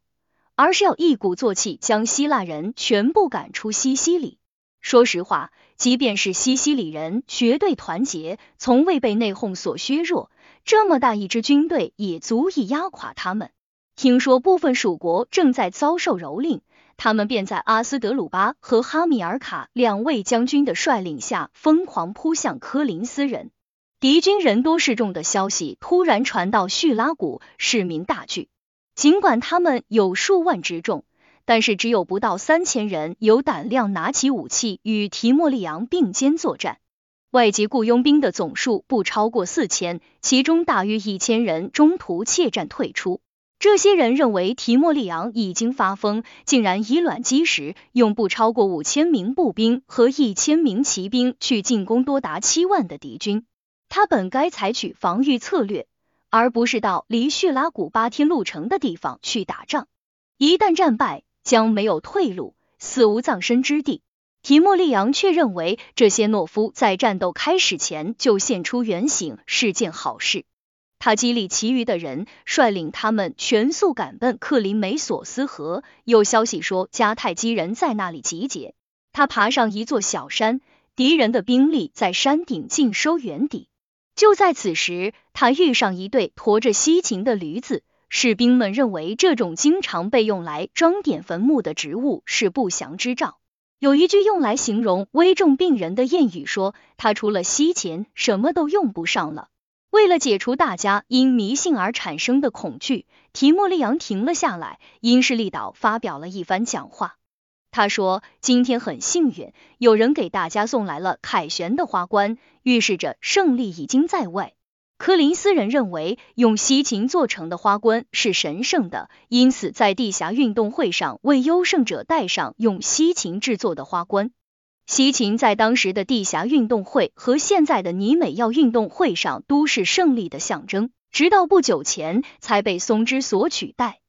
而是要一鼓作气将希腊人全部赶出西西里。说实话，即便是西西里人绝对团结，从未被内讧所削弱。这么大一支军队也足以压垮他们。听说部分属国正在遭受蹂躏，他们便在阿斯德鲁巴和哈米尔卡两位将军的率领下疯狂扑向科林斯人。敌军人多势众的消息突然传到叙拉古，市民大惧。尽管他们有数万之众，但是只有不到三千人有胆量拿起武器与提莫利昂并肩作战。外籍雇佣兵的总数不超过四千，其中大约一千人中途怯战退出。这些人认为提莫利昂已经发疯，竟然以卵击石，用不超过五千名步兵和一千名骑兵去进攻多达七万的敌军。他本该采取防御策略，而不是到离叙拉古八天路程的地方去打仗。一旦战败，将没有退路，死无葬身之地。提莫利昂却认为，这些懦夫在战斗开始前就现出原形是件好事。他激励其余的人，率领他们全速赶奔克林梅索斯河。有消息说，迦太基人在那里集结。他爬上一座小山，敌人的兵力在山顶尽收眼底。就在此时，他遇上一对驮着西芹的驴子。士兵们认为，这种经常被用来装点坟墓的植物是不祥之兆。有一句用来形容危重病人的谚语说：“他除了西芹，什么都用不上了。”为了解除大家因迷信而产生的恐惧，提莫利昂停了下来，因势利导发表了一番讲话。他说：“今天很幸运，有人给大家送来了凯旋的花冠，预示着胜利已经在外。”柯林斯人认为用西芹做成的花冠是神圣的，因此在地下运动会上为优胜者戴上用西芹制作的花冠。西芹在当时的地下运动会和现在的尼美要运动会上都是胜利的象征，直到不久前才被松枝所取代。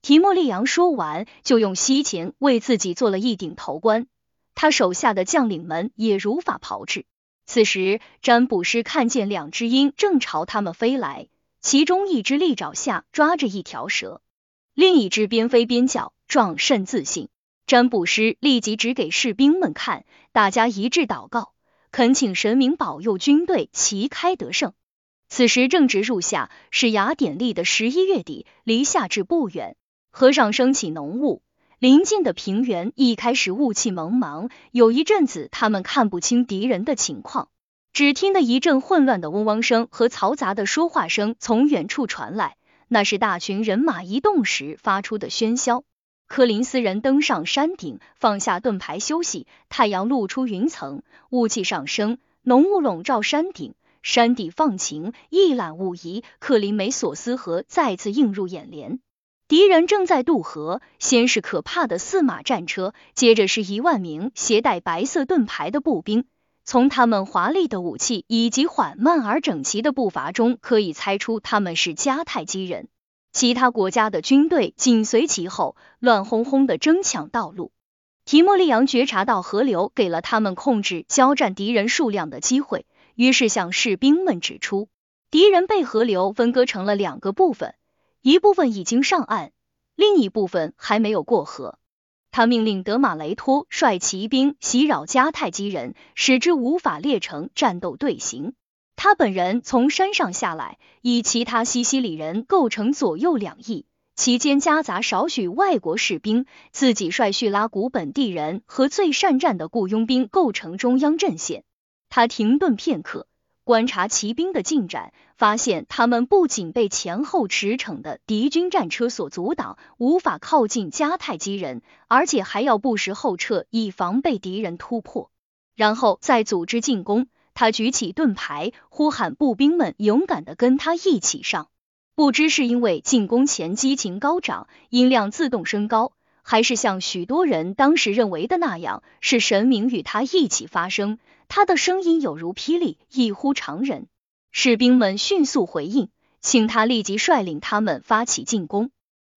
提莫利昂说完，就用西芹为自己做了一顶头冠，他手下的将领们也如法炮制。此时，占卜师看见两只鹰正朝他们飞来，其中一只利爪下抓着一条蛇，另一只边飞边叫，壮甚自信。占卜师立即指给士兵们看，大家一致祷告，恳请神明保佑军队旗开得胜。此时正值入夏，是雅典历的十一月底，离夏至不远，河上升起浓雾。临近的平原一开始雾气蒙蒙，有一阵子他们看不清敌人的情况，只听得一阵混乱的嗡嗡声和嘈杂的说话声从远处传来，那是大群人马移动时发出的喧嚣。科林斯人登上山顶，放下盾牌休息。太阳露出云层，雾气上升，浓雾笼罩山顶，山底放晴，一览无遗。克林梅索斯河再次映入眼帘。敌人正在渡河，先是可怕的四马战车，接着是一万名携带白色盾牌的步兵。从他们华丽的武器以及缓慢而整齐的步伐中，可以猜出他们是迦太基人。其他国家的军队紧随其后，乱哄哄的争抢道路。提莫利昂觉察到河流给了他们控制交战敌人数量的机会，于是向士兵们指出，敌人被河流分割成了两个部分。一部分已经上岸，另一部分还没有过河。他命令德马雷托率骑兵袭扰迦太基人，使之无法列成战斗队形。他本人从山上下来，以其他西西里人构成左右两翼，其间夹杂少许外国士兵，自己率叙拉古本地人和最善战的雇佣兵构成中央阵线。他停顿片刻。观察骑兵的进展，发现他们不仅被前后驰骋的敌军战车所阻挡，无法靠近迦太基人，而且还要不时后撤，以防被敌人突破，然后再组织进攻。他举起盾牌，呼喊步兵们勇敢的跟他一起上。不知是因为进攻前激情高涨，音量自动升高。还是像许多人当时认为的那样，是神明与他一起发声。他的声音有如霹雳，异乎常人。士兵们迅速回应，请他立即率领他们发起进攻。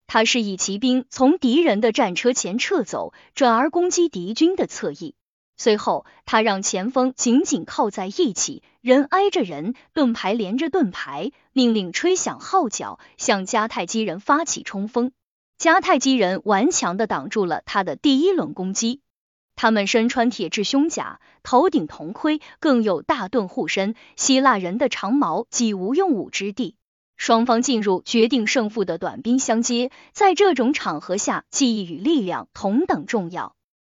他示意骑兵从敌人的战车前撤走，转而攻击敌军的侧翼。随后，他让前锋紧紧靠在一起，人挨着人，盾牌连着盾牌，命令吹响号角，向迦太基人发起冲锋。迦太基人顽强的挡住了他的第一轮攻击。他们身穿铁质胸甲，头顶铜盔，更有大盾护身。希腊人的长矛几无用武之地。双方进入决定胜负的短兵相接，在这种场合下，记忆与力量同等重要。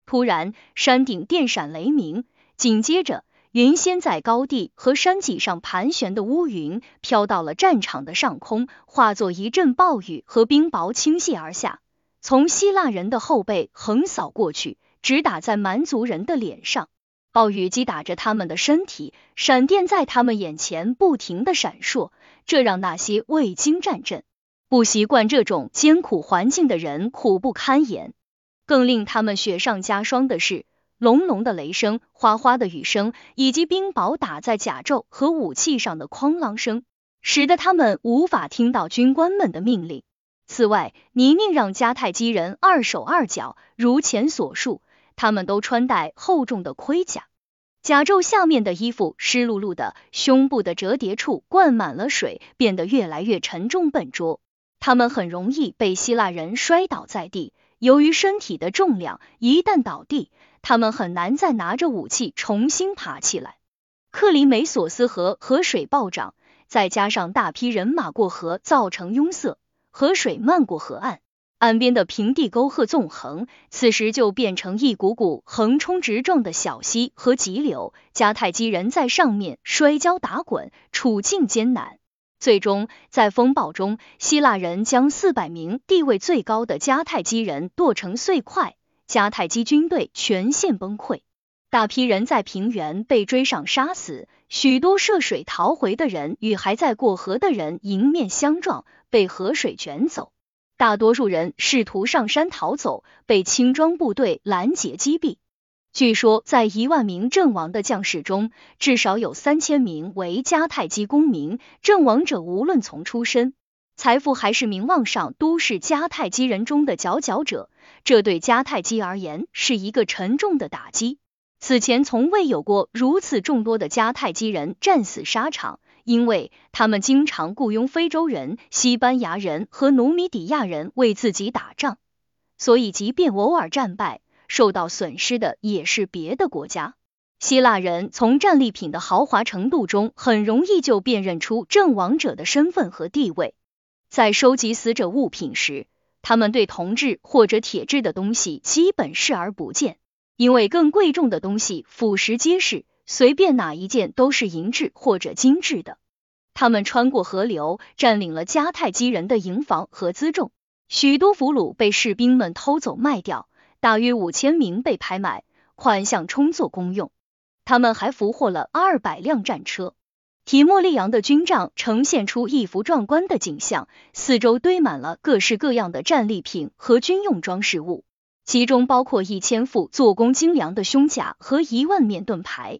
突然，山顶电闪雷鸣，紧接着，原先在高地和山脊上盘旋的乌云飘到了战场的上空，化作一阵暴雨和冰雹倾泻而下，从希腊人的后背横扫过去，直打在蛮族人的脸上。暴雨击打着他们的身体，闪电在他们眼前不停的闪烁，这让那些未经战阵、不习惯这种艰苦环境的人苦不堪言。更令他们雪上加霜的是，隆隆的雷声、哗哗的雨声，以及冰雹打在甲胄和武器上的哐啷声，使得他们无法听到军官们的命令。此外，泥泞让迦太基人二手二脚。如前所述，他们都穿戴厚重的盔甲，甲胄下面的衣服湿漉漉的，胸部的折叠处灌满了水，变得越来越沉重笨拙。他们很容易被希腊人摔倒在地。由于身体的重量，一旦倒地，他们很难再拿着武器重新爬起来。克里美索斯河河水暴涨，再加上大批人马过河，造成拥塞，河水漫过河岸，岸边的平地沟壑纵横，此时就变成一股股横冲直撞的小溪和急流。迦太基人在上面摔跤打滚，处境艰难。最终，在风暴中，希腊人将四百名地位最高的迦太基人剁成碎块，迦太基军队全线崩溃，大批人在平原被追上杀死，许多涉水逃回的人与还在过河的人迎面相撞，被河水卷走。大多数人试图上山逃走，被轻装部队拦截击毙。据说，在一万名阵亡的将士中，至少有三千名为迦太基公民。阵亡者无论从出身、财富还是名望上，都是迦太基人中的佼佼者。这对迦太基而言是一个沉重的打击。此前从未有过如此众多的迦太基人战死沙场，因为他们经常雇佣非洲人、西班牙人和努米底亚人为自己打仗，所以即便偶尔战败。受到损失的也是别的国家。希腊人从战利品的豪华程度中，很容易就辨认出阵亡者的身份和地位。在收集死者物品时，他们对铜制或者铁制的东西基本视而不见，因为更贵重的东西腐蚀结实，随便哪一件都是银质或者金质的。他们穿过河流，占领了迦太基人的营房和辎重，许多俘虏被士兵们偷走卖掉。大约五千名被拍卖，款项充作公用。他们还俘获了二百辆战车。提莫利昂的军帐呈现出一幅壮观的景象，四周堆满了各式各样的战利品和军用装饰物，其中包括一千副做工精良的胸甲和一万面盾牌。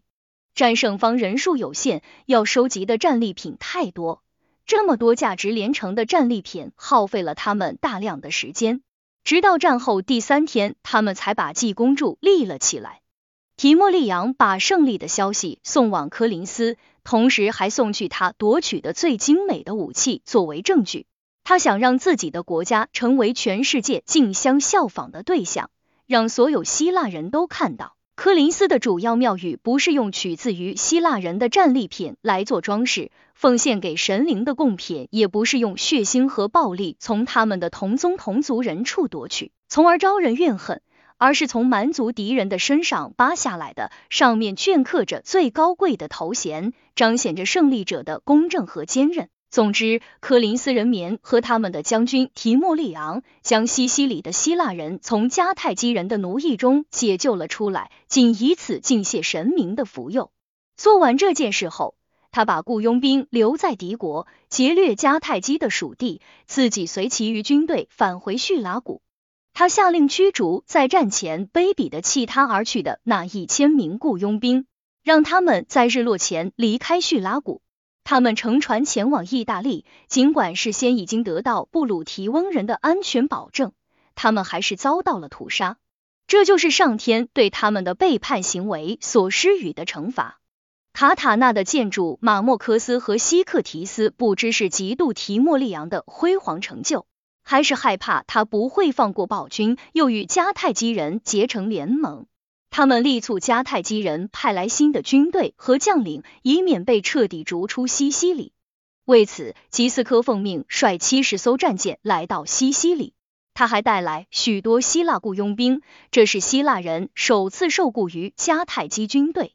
战胜方人数有限，要收集的战利品太多，这么多价值连城的战利品耗费了他们大量的时间。直到战后第三天，他们才把济公柱立了起来。提莫利昂把胜利的消息送往科林斯，同时还送去他夺取的最精美的武器作为证据。他想让自己的国家成为全世界竞相效仿的对象，让所有希腊人都看到，科林斯的主要庙宇不是用取自于希腊人的战利品来做装饰。奉献给神灵的贡品，也不是用血腥和暴力从他们的同宗同族人处夺取，从而招人怨恨，而是从蛮族敌人的身上扒下来的，上面镌刻着最高贵的头衔，彰显着胜利者的公正和坚韧。总之，科林斯人民和他们的将军提莫利昂将西西里的希腊人从迦太基人的奴役中解救了出来，仅以此敬谢神明的福佑。做完这件事后。他把雇佣兵留在敌国，劫掠迦太基的属地，自己随其余军队返回叙拉古。他下令驱逐在战前卑鄙的弃他而去的那一千名雇佣兵，让他们在日落前离开叙拉古。他们乘船前往意大利，尽管事先已经得到布鲁提翁人的安全保证，他们还是遭到了屠杀。这就是上天对他们的背叛行为所施予的惩罚。卡塔纳的建筑马莫科斯和西克提斯不知是嫉妒提莫利昂的辉煌成就，还是害怕他不会放过暴君，又与迦太基人结成联盟。他们力促迦太基人派来新的军队和将领，以免被彻底逐出西西里。为此，吉斯科奉命率七十艘战舰来到西西里，他还带来许多希腊雇佣兵，这是希腊人首次受雇于迦太基军队。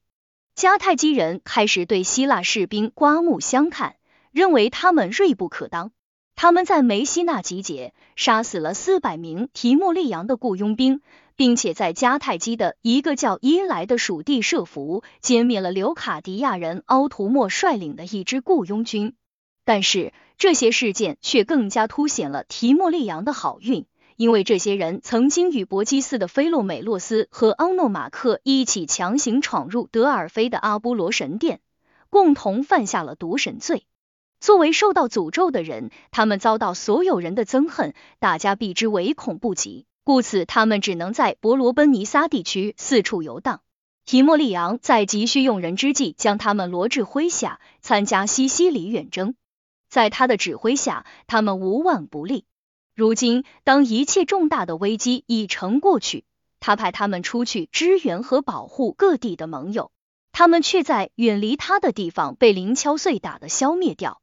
迦太基人开始对希腊士兵刮目相看，认为他们锐不可当。他们在梅西纳集结，杀死了四百名提莫利扬的雇佣兵，并且在迦太基的一个叫伊莱的属地设伏，歼灭了留卡迪亚人奥图莫率领的一支雇佣军。但是这些事件却更加凸显了提莫利扬的好运。因为这些人曾经与伯基斯的菲洛美洛斯和奥诺马克一起强行闯入德尔菲的阿波罗神殿，共同犯下了毒神罪。作为受到诅咒的人，他们遭到所有人的憎恨，大家避之唯恐不及，故此他们只能在伯罗奔尼撒地区四处游荡。提莫利昂在急需用人之际，将他们罗至麾下，参加西西里远征。在他的指挥下，他们无往不利。如今，当一切重大的危机已成过去，他派他们出去支援和保护各地的盟友，他们却在远离他的地方被零敲碎打的消灭掉。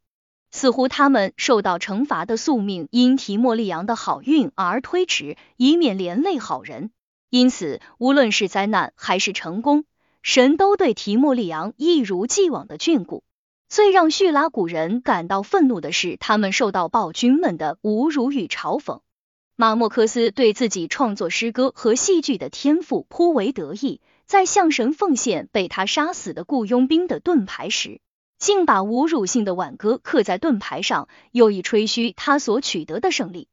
似乎他们受到惩罚的宿命因提莫利昂的好运而推迟，以免连累好人。因此，无论是灾难还是成功，神都对提莫利昂一如既往的眷顾。最让叙拉古人感到愤怒的是，他们受到暴君们的侮辱与嘲讽。马莫克斯对自己创作诗歌和戏剧的天赋颇为得意，在向神奉献被他杀死的雇佣兵的盾牌时，竟把侮辱性的挽歌刻在盾牌上，又以吹嘘他所取得的胜利。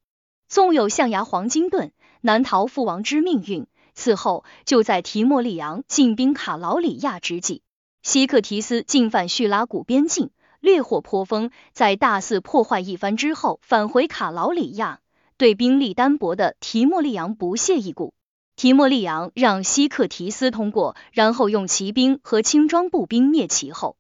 纵有象牙黄金盾，难逃父王之命运。此后，就在提莫利昂进兵卡劳里亚之际。西克提斯进犯叙拉古边境，掠获颇丰，在大肆破坏一番之后，返回卡劳里亚，对兵力单薄的提莫利昂不屑一顾。提莫利昂让西克提斯通过，然后用骑兵和轻装步兵灭其后。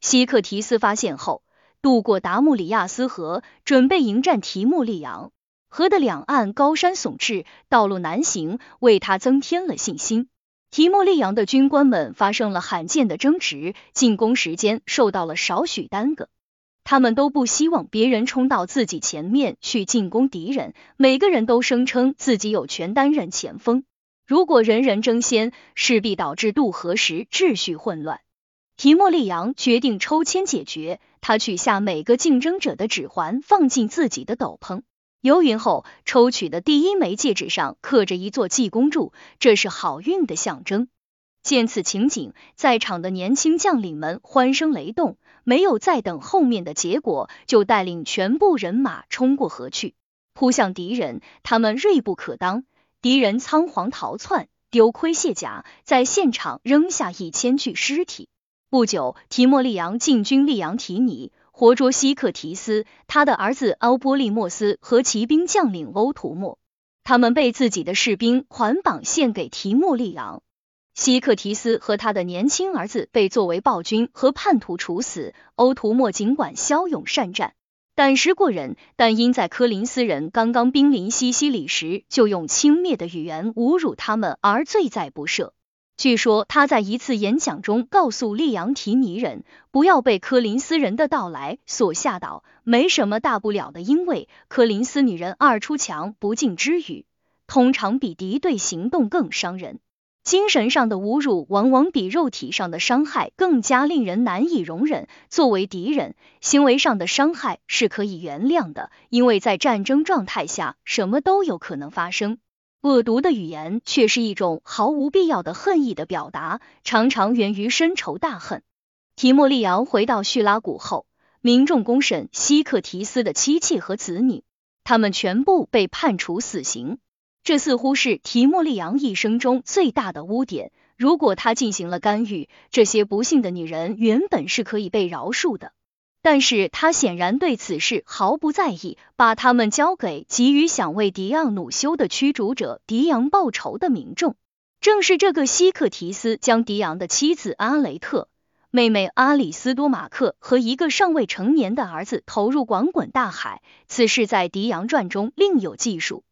西克提斯发现后，渡过达穆里亚斯河，准备迎战提莫利昂。河的两岸高山耸峙，道路难行，为他增添了信心。提莫利扬的军官们发生了罕见的争执，进攻时间受到了少许耽搁。他们都不希望别人冲到自己前面去进攻敌人，每个人都声称自己有权担任前锋。如果人人争先，势必导致渡河时秩序混乱。提莫利扬决定抽签解决，他取下每个竞争者的指环，放进自己的斗篷。游匀后，抽取的第一枚戒指上刻着一座济公柱，这是好运的象征。见此情景，在场的年轻将领们欢声雷动，没有再等后面的结果，就带领全部人马冲过河去，扑向敌人。他们锐不可当，敌人仓皇逃窜，丢盔卸甲，在现场扔下一千具尸体。不久，提莫利昂进军利昂提尼。活捉西克提斯、他的儿子奥波利莫斯和骑兵将领欧图莫，他们被自己的士兵捆绑献给提莫利昂。西克提斯和他的年轻儿子被作为暴君和叛徒处死。欧图莫尽管骁勇善战，胆识过人，但因在科林斯人刚刚兵临西西里时就用轻蔑的语言侮辱他们而罪在不赦。据说他在一次演讲中告诉利昂提尼人，不要被科林斯人的到来所吓倒，没什么大不了的，因为科林斯女人二出墙不进之语，通常比敌对行动更伤人。精神上的侮辱往往比肉体上的伤害更加令人难以容忍。作为敌人，行为上的伤害是可以原谅的，因为在战争状态下，什么都有可能发生。恶毒的语言却是一种毫无必要的恨意的表达，常常源于深仇大恨。提莫利昂回到叙拉古后，民众公审希克提斯的妻妾和子女，他们全部被判处死刑。这似乎是提莫利昂一生中最大的污点。如果他进行了干预，这些不幸的女人原本是可以被饶恕的。但是他显然对此事毫不在意，把他们交给急于想为迪昂努修的驱逐者迪昂报仇的民众。正是这个希克提斯将迪昂的妻子阿雷特、妹妹阿里斯多马克和一个尚未成年的儿子投入广滚大海。此事在《迪昂传》中另有记述。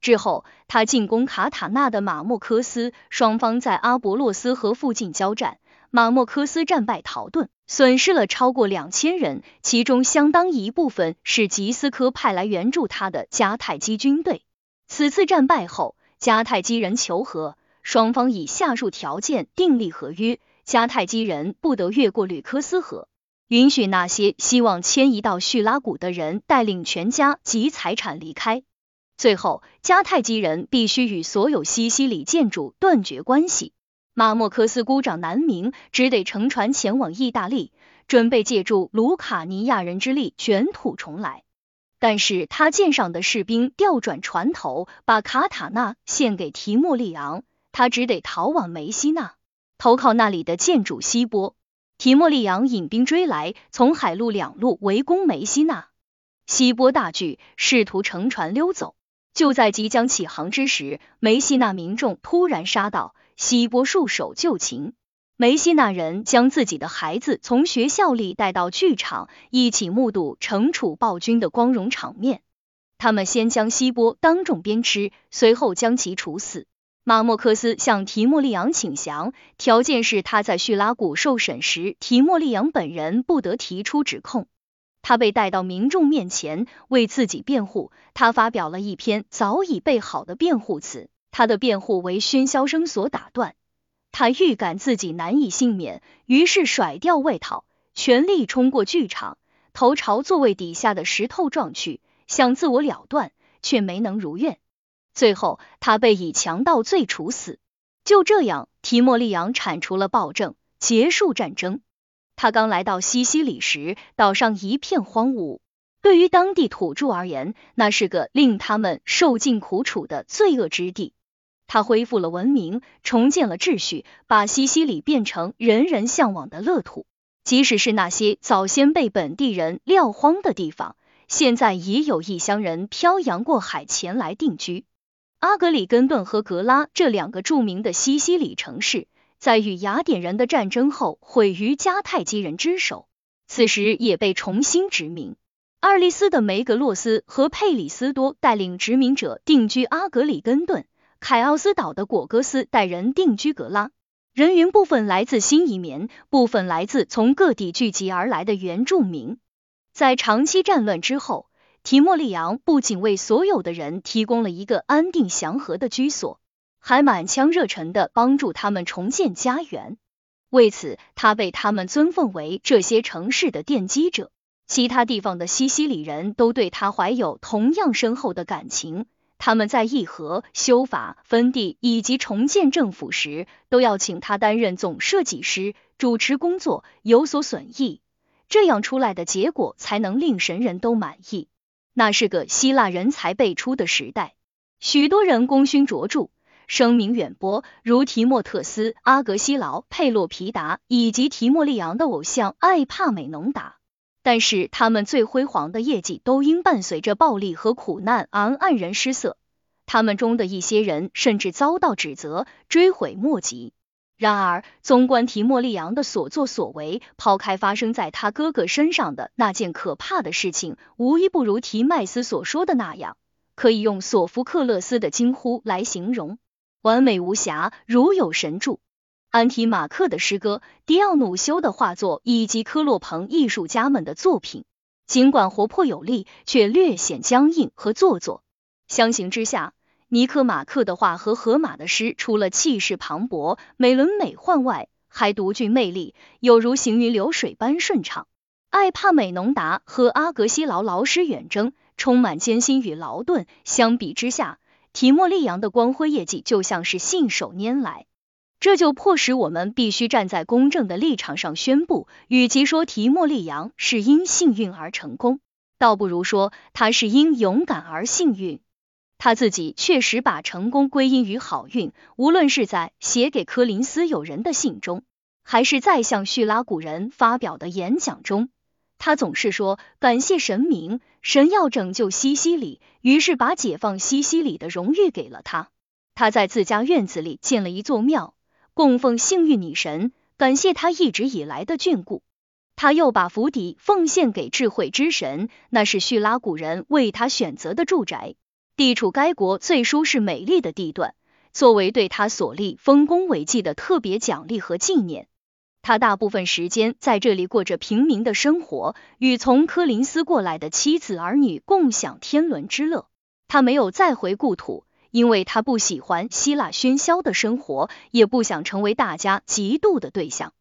之后，他进攻卡塔纳的马莫科斯，双方在阿伯洛斯河附近交战。马莫科斯战败逃遁，损失了超过两千人，其中相当一部分是吉斯科派来援助他的迦太基军队。此次战败后，迦太基人求和，双方以下述条件订立合约：迦太基人不得越过吕科斯河，允许那些希望迁移到叙拉古的人带领全家及财产离开。最后，迦太基人必须与所有西西里建筑断绝关系。马莫科斯孤掌难鸣，只得乘船前往意大利，准备借助卢卡尼亚人之力卷土重来。但是他舰上的士兵调转船头，把卡塔纳献给提莫利昂，他只得逃往梅西纳，投靠那里的建主希波。提莫利昂引兵追来，从海陆两路围攻梅西纳。希波大惧，试图乘船溜走。就在即将起航之时，梅西纳民众突然杀到。希波束手就擒，梅西那人将自己的孩子从学校里带到剧场，一起目睹惩处暴君的光荣场面。他们先将希波当众鞭笞，随后将其处死。马莫克斯向提莫利昂请降，条件是他在叙拉古受审时，提莫利昂本人不得提出指控。他被带到民众面前为自己辩护，他发表了一篇早已备好的辩护词。他的辩护为喧嚣声所打断，他预感自己难以幸免，于是甩掉外套，全力冲过剧场，头朝座位底下的石头撞去，想自我了断，却没能如愿。最后，他被以强盗罪处死。就这样，提莫利昂铲除了暴政，结束战争。他刚来到西西里时，岛上一片荒芜。对于当地土著而言，那是个令他们受尽苦楚的罪恶之地。他恢复了文明，重建了秩序，把西西里变成人人向往的乐土。即使是那些早先被本地人撂荒的地方，现在也有异乡人漂洋过海前来定居。阿格里根顿和格拉这两个著名的西西里城市，在与雅典人的战争后毁于迦太基人之手，此时也被重新殖民。二利斯的梅格洛斯和佩里斯多带领殖民者定居阿格里根顿。凯奥斯岛的果戈斯带人定居格拉，人员部分来自新移民，部分来自从各地聚集而来的原住民。在长期战乱之后，提莫利昂不仅为所有的人提供了一个安定祥和的居所，还满腔热忱的帮助他们重建家园。为此，他被他们尊奉为这些城市的奠基者。其他地方的西西里人都对他怀有同样深厚的感情。他们在议和、修法、分地以及重建政府时，都要请他担任总设计师，主持工作有所损益，这样出来的结果才能令神人都满意。那是个希腊人才辈出的时代，许多人功勋卓著，声名远播，如提莫特斯、阿格西劳、佩洛皮达以及提莫利昂的偶像艾帕美农达。但是他们最辉煌的业绩都因伴随着暴力和苦难而黯然失色，他们中的一些人甚至遭到指责，追悔莫及。然而，纵观提莫利昂的所作所为，抛开发生在他哥哥身上的那件可怕的事情，无一不如提麦斯所说的那样，可以用索福克勒斯的惊呼来形容：完美无瑕，如有神助。安提马克的诗歌、迪奥努修的画作以及科洛彭艺术家们的作品，尽管活泼有力，却略显僵硬和做作。相形之下，尼克马克的画和荷马的诗，除了气势磅礴、美轮美奂外，还独具魅力，有如行云流水般顺畅。艾帕美农达和阿格西劳劳师远征，充满艰辛与劳顿。相比之下，提莫利扬的光辉业绩就像是信手拈来。这就迫使我们必须站在公正的立场上宣布，与其说提莫利扬是因幸运而成功，倒不如说他是因勇敢而幸运。他自己确实把成功归因于好运，无论是在写给科林斯友人的信中，还是在向叙拉古人发表的演讲中，他总是说感谢神明，神要拯救西西里，于是把解放西西里的荣誉给了他。他在自家院子里建了一座庙，供奉幸运女神，感谢他一直以来的眷顾。他又把府邸奉献给智慧之神，那是叙拉古人为他选择的住宅，地处该国最舒适美丽的地段，作为对他所立丰功伟绩的特别奖励和纪念。他大部分时间在这里过着平民的生活，与从科林斯过来的妻子儿女共享天伦之乐。他没有再回故土。因为他不喜欢希腊喧嚣的生活，也不想成为大家嫉妒的对象。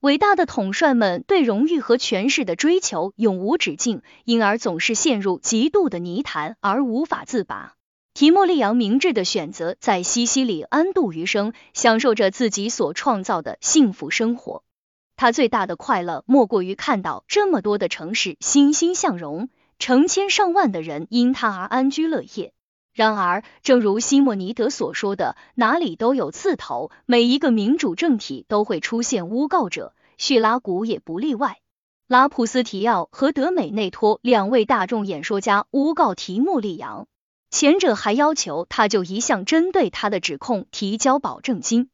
伟大的统帅们对荣誉和权势的追求永无止境，因而总是陷入极度的泥潭而无法自拔。提莫利昂明智的选择在西西里安度余生，享受着自己所创造的幸福生活。他最大的快乐莫过于看到这么多的城市欣欣向荣，成千上万的人因他而安居乐业。然而，正如西莫尼德所说的，哪里都有刺头，每一个民主政体都会出现诬告者，叙拉古也不例外。拉普斯提奥和德美内托两位大众演说家诬告提穆利扬，前者还要求他就一项针对他的指控提交保证金。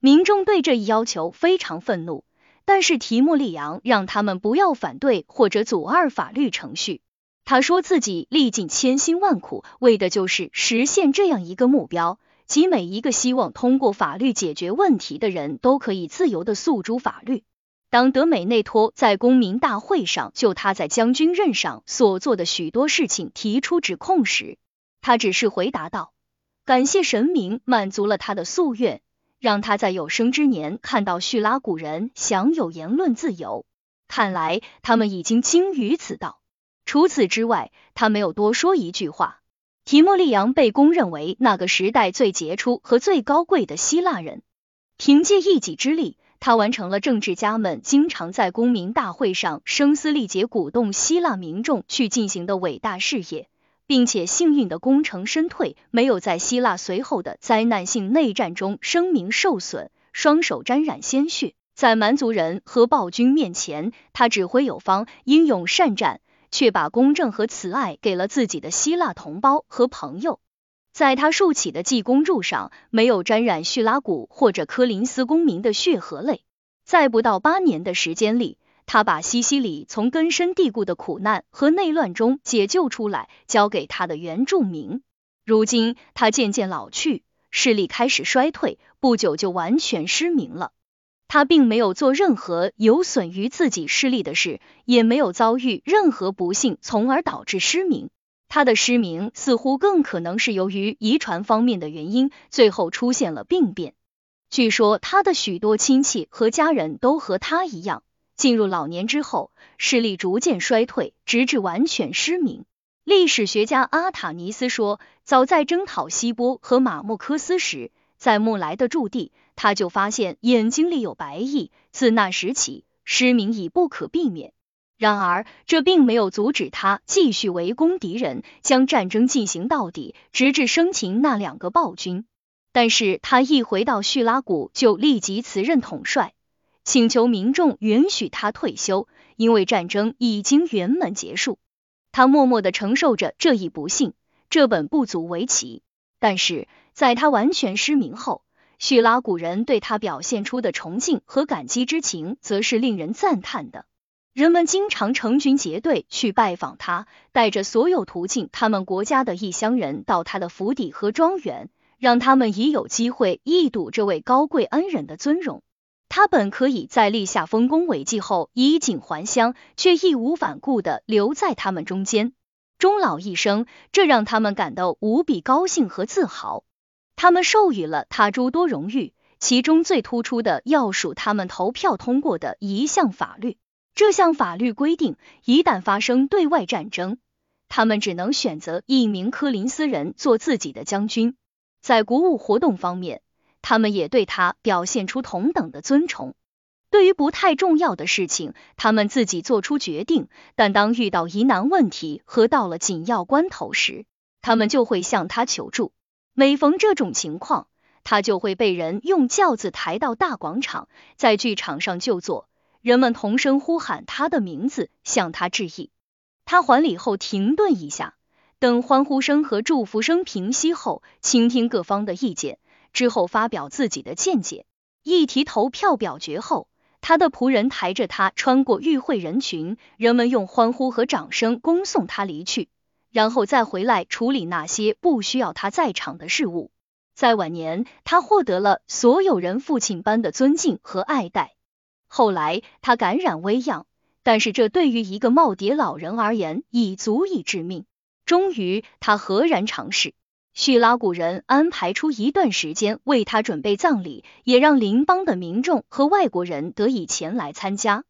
民众对这一要求非常愤怒，但是提穆利扬让他们不要反对或者阻碍法律程序。他说自己历尽千辛万苦，为的就是实现这样一个目标，即每一个希望通过法律解决问题的人都可以自由的诉诸法律。当德美内托在公民大会上就他在将军任上所做的许多事情提出指控时，他只是回答道：“感谢神明满足了他的夙愿，让他在有生之年看到叙拉古人享有言论自由。看来他们已经精于此道。”除此之外，他没有多说一句话。提莫利扬被公认为那个时代最杰出和最高贵的希腊人。凭借一己之力，他完成了政治家们经常在公民大会上声嘶力竭鼓动希腊民众去进行的伟大事业，并且幸运的功成身退，没有在希腊随后的灾难性内战中声名受损，双手沾染鲜血。在蛮族人和暴君面前，他指挥有方，英勇善战。却把公正和慈爱给了自己的希腊同胞和朋友，在他竖起的济公柱上，没有沾染叙拉古或者科林斯公民的血和泪。在不到八年的时间里，他把西西里从根深蒂固的苦难和内乱中解救出来，交给他的原住民。如今他渐渐老去，视力开始衰退，不久就完全失明了。他并没有做任何有损于自己视力的事，也没有遭遇任何不幸，从而导致失明。他的失明似乎更可能是由于遗传方面的原因，最后出现了病变。据说他的许多亲戚和家人都和他一样，进入老年之后，视力逐渐衰退，直至完全失明。历史学家阿塔尼斯说，早在征讨希波和马莫科斯时，在木莱的驻地。他就发现眼睛里有白翼，自那时起，失明已不可避免。然而，这并没有阻止他继续围攻敌人，将战争进行到底，直至生擒那两个暴君。但是他一回到叙拉古，就立即辞任统帅，请求民众允许他退休，因为战争已经圆满结束。他默默的承受着这一不幸，这本不足为奇。但是在他完全失明后，叙拉古人对他表现出的崇敬和感激之情，则是令人赞叹的。人们经常成群结队去拜访他，带着所有途径他们国家的异乡人到他的府邸和庄园，让他们已有机会一睹这位高贵恩人的尊荣。他本可以在立下丰功伟绩后衣锦还乡，却义无反顾的留在他们中间，终老一生，这让他们感到无比高兴和自豪。他们授予了他诸多荣誉，其中最突出的要数他们投票通过的一项法律。这项法律规定，一旦发生对外战争，他们只能选择一名科林斯人做自己的将军。在国务活动方面，他们也对他表现出同等的尊崇。对于不太重要的事情，他们自己做出决定，但当遇到疑难问题和到了紧要关头时，他们就会向他求助。每逢这种情况，他就会被人用轿子抬到大广场，在剧场上就坐，人们同声呼喊他的名字，向他致意。他还礼后停顿一下，等欢呼声和祝福声平息后，倾听各方的意见之后，发表自己的见解。议题投票表决后，他的仆人抬着他穿过与会人群，人们用欢呼和掌声恭送他离去，然后再回来处理那些不需要他在场的事物。在晚年，他获得了所有人父亲般的尊敬和爱戴。后来，他感染微恙，但是这对于一个耄耋老人而言已足以致命。终于，他何然尝试。叙拉古人安排出一段时间为他准备葬礼，也让邻邦的民众和外国人得以前来参加。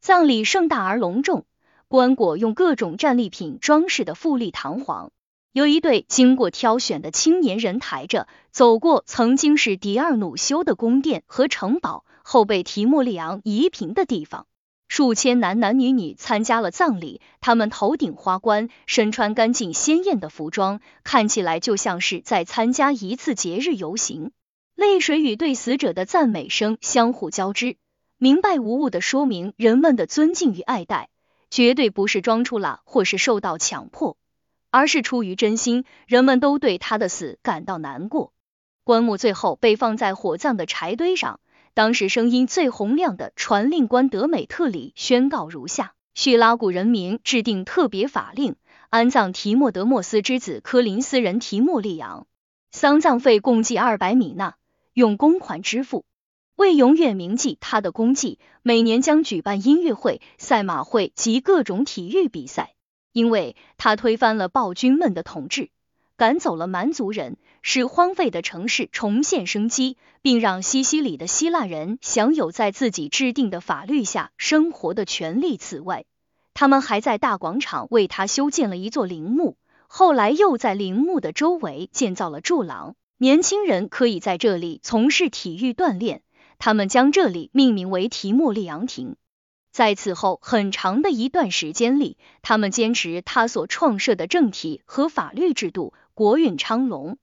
葬礼盛大而隆重，棺椁用各种战利品装饰的富丽堂皇。有一对经过挑选的青年人抬着走过曾经是迪尔努修的宫殿和城堡后被提莫利昂夷平的地方。数千男男女女参加了葬礼，他们头顶花冠，身穿干净鲜艳的服装，看起来就像是在参加一次节日游行。泪水与对死者的赞美声相互交织，明白无误的说明人们的尊敬与爱戴，绝对不是装出了或是受到强迫，而是出于真心。人们都对他的死感到难过。棺木最后被放在火葬的柴堆上。当时声音最洪亮的传令官德美特里宣告如下：叙拉古人民制定特别法令，安葬提莫德莫斯之子科林斯人提莫利昂，丧葬费共计二百米纳，用公款支付。为永远铭记他的功绩，每年将举办音乐会、赛马会及各种体育比赛。因为他推翻了暴君们的统治。赶走了蛮族人，使荒废的城市重现生机，并让西西里的希腊人享有在自己制定的法律下生活的权利。此外，他们还在大广场为他修建了一座陵墓，后来又在陵墓的周围建造了柱廊，年轻人可以在这里从事体育锻炼。他们将这里命名为提莫利昂廷。在此后很长的一段时间里，他们坚持他所创设的政体和法律制度。国运昌隆。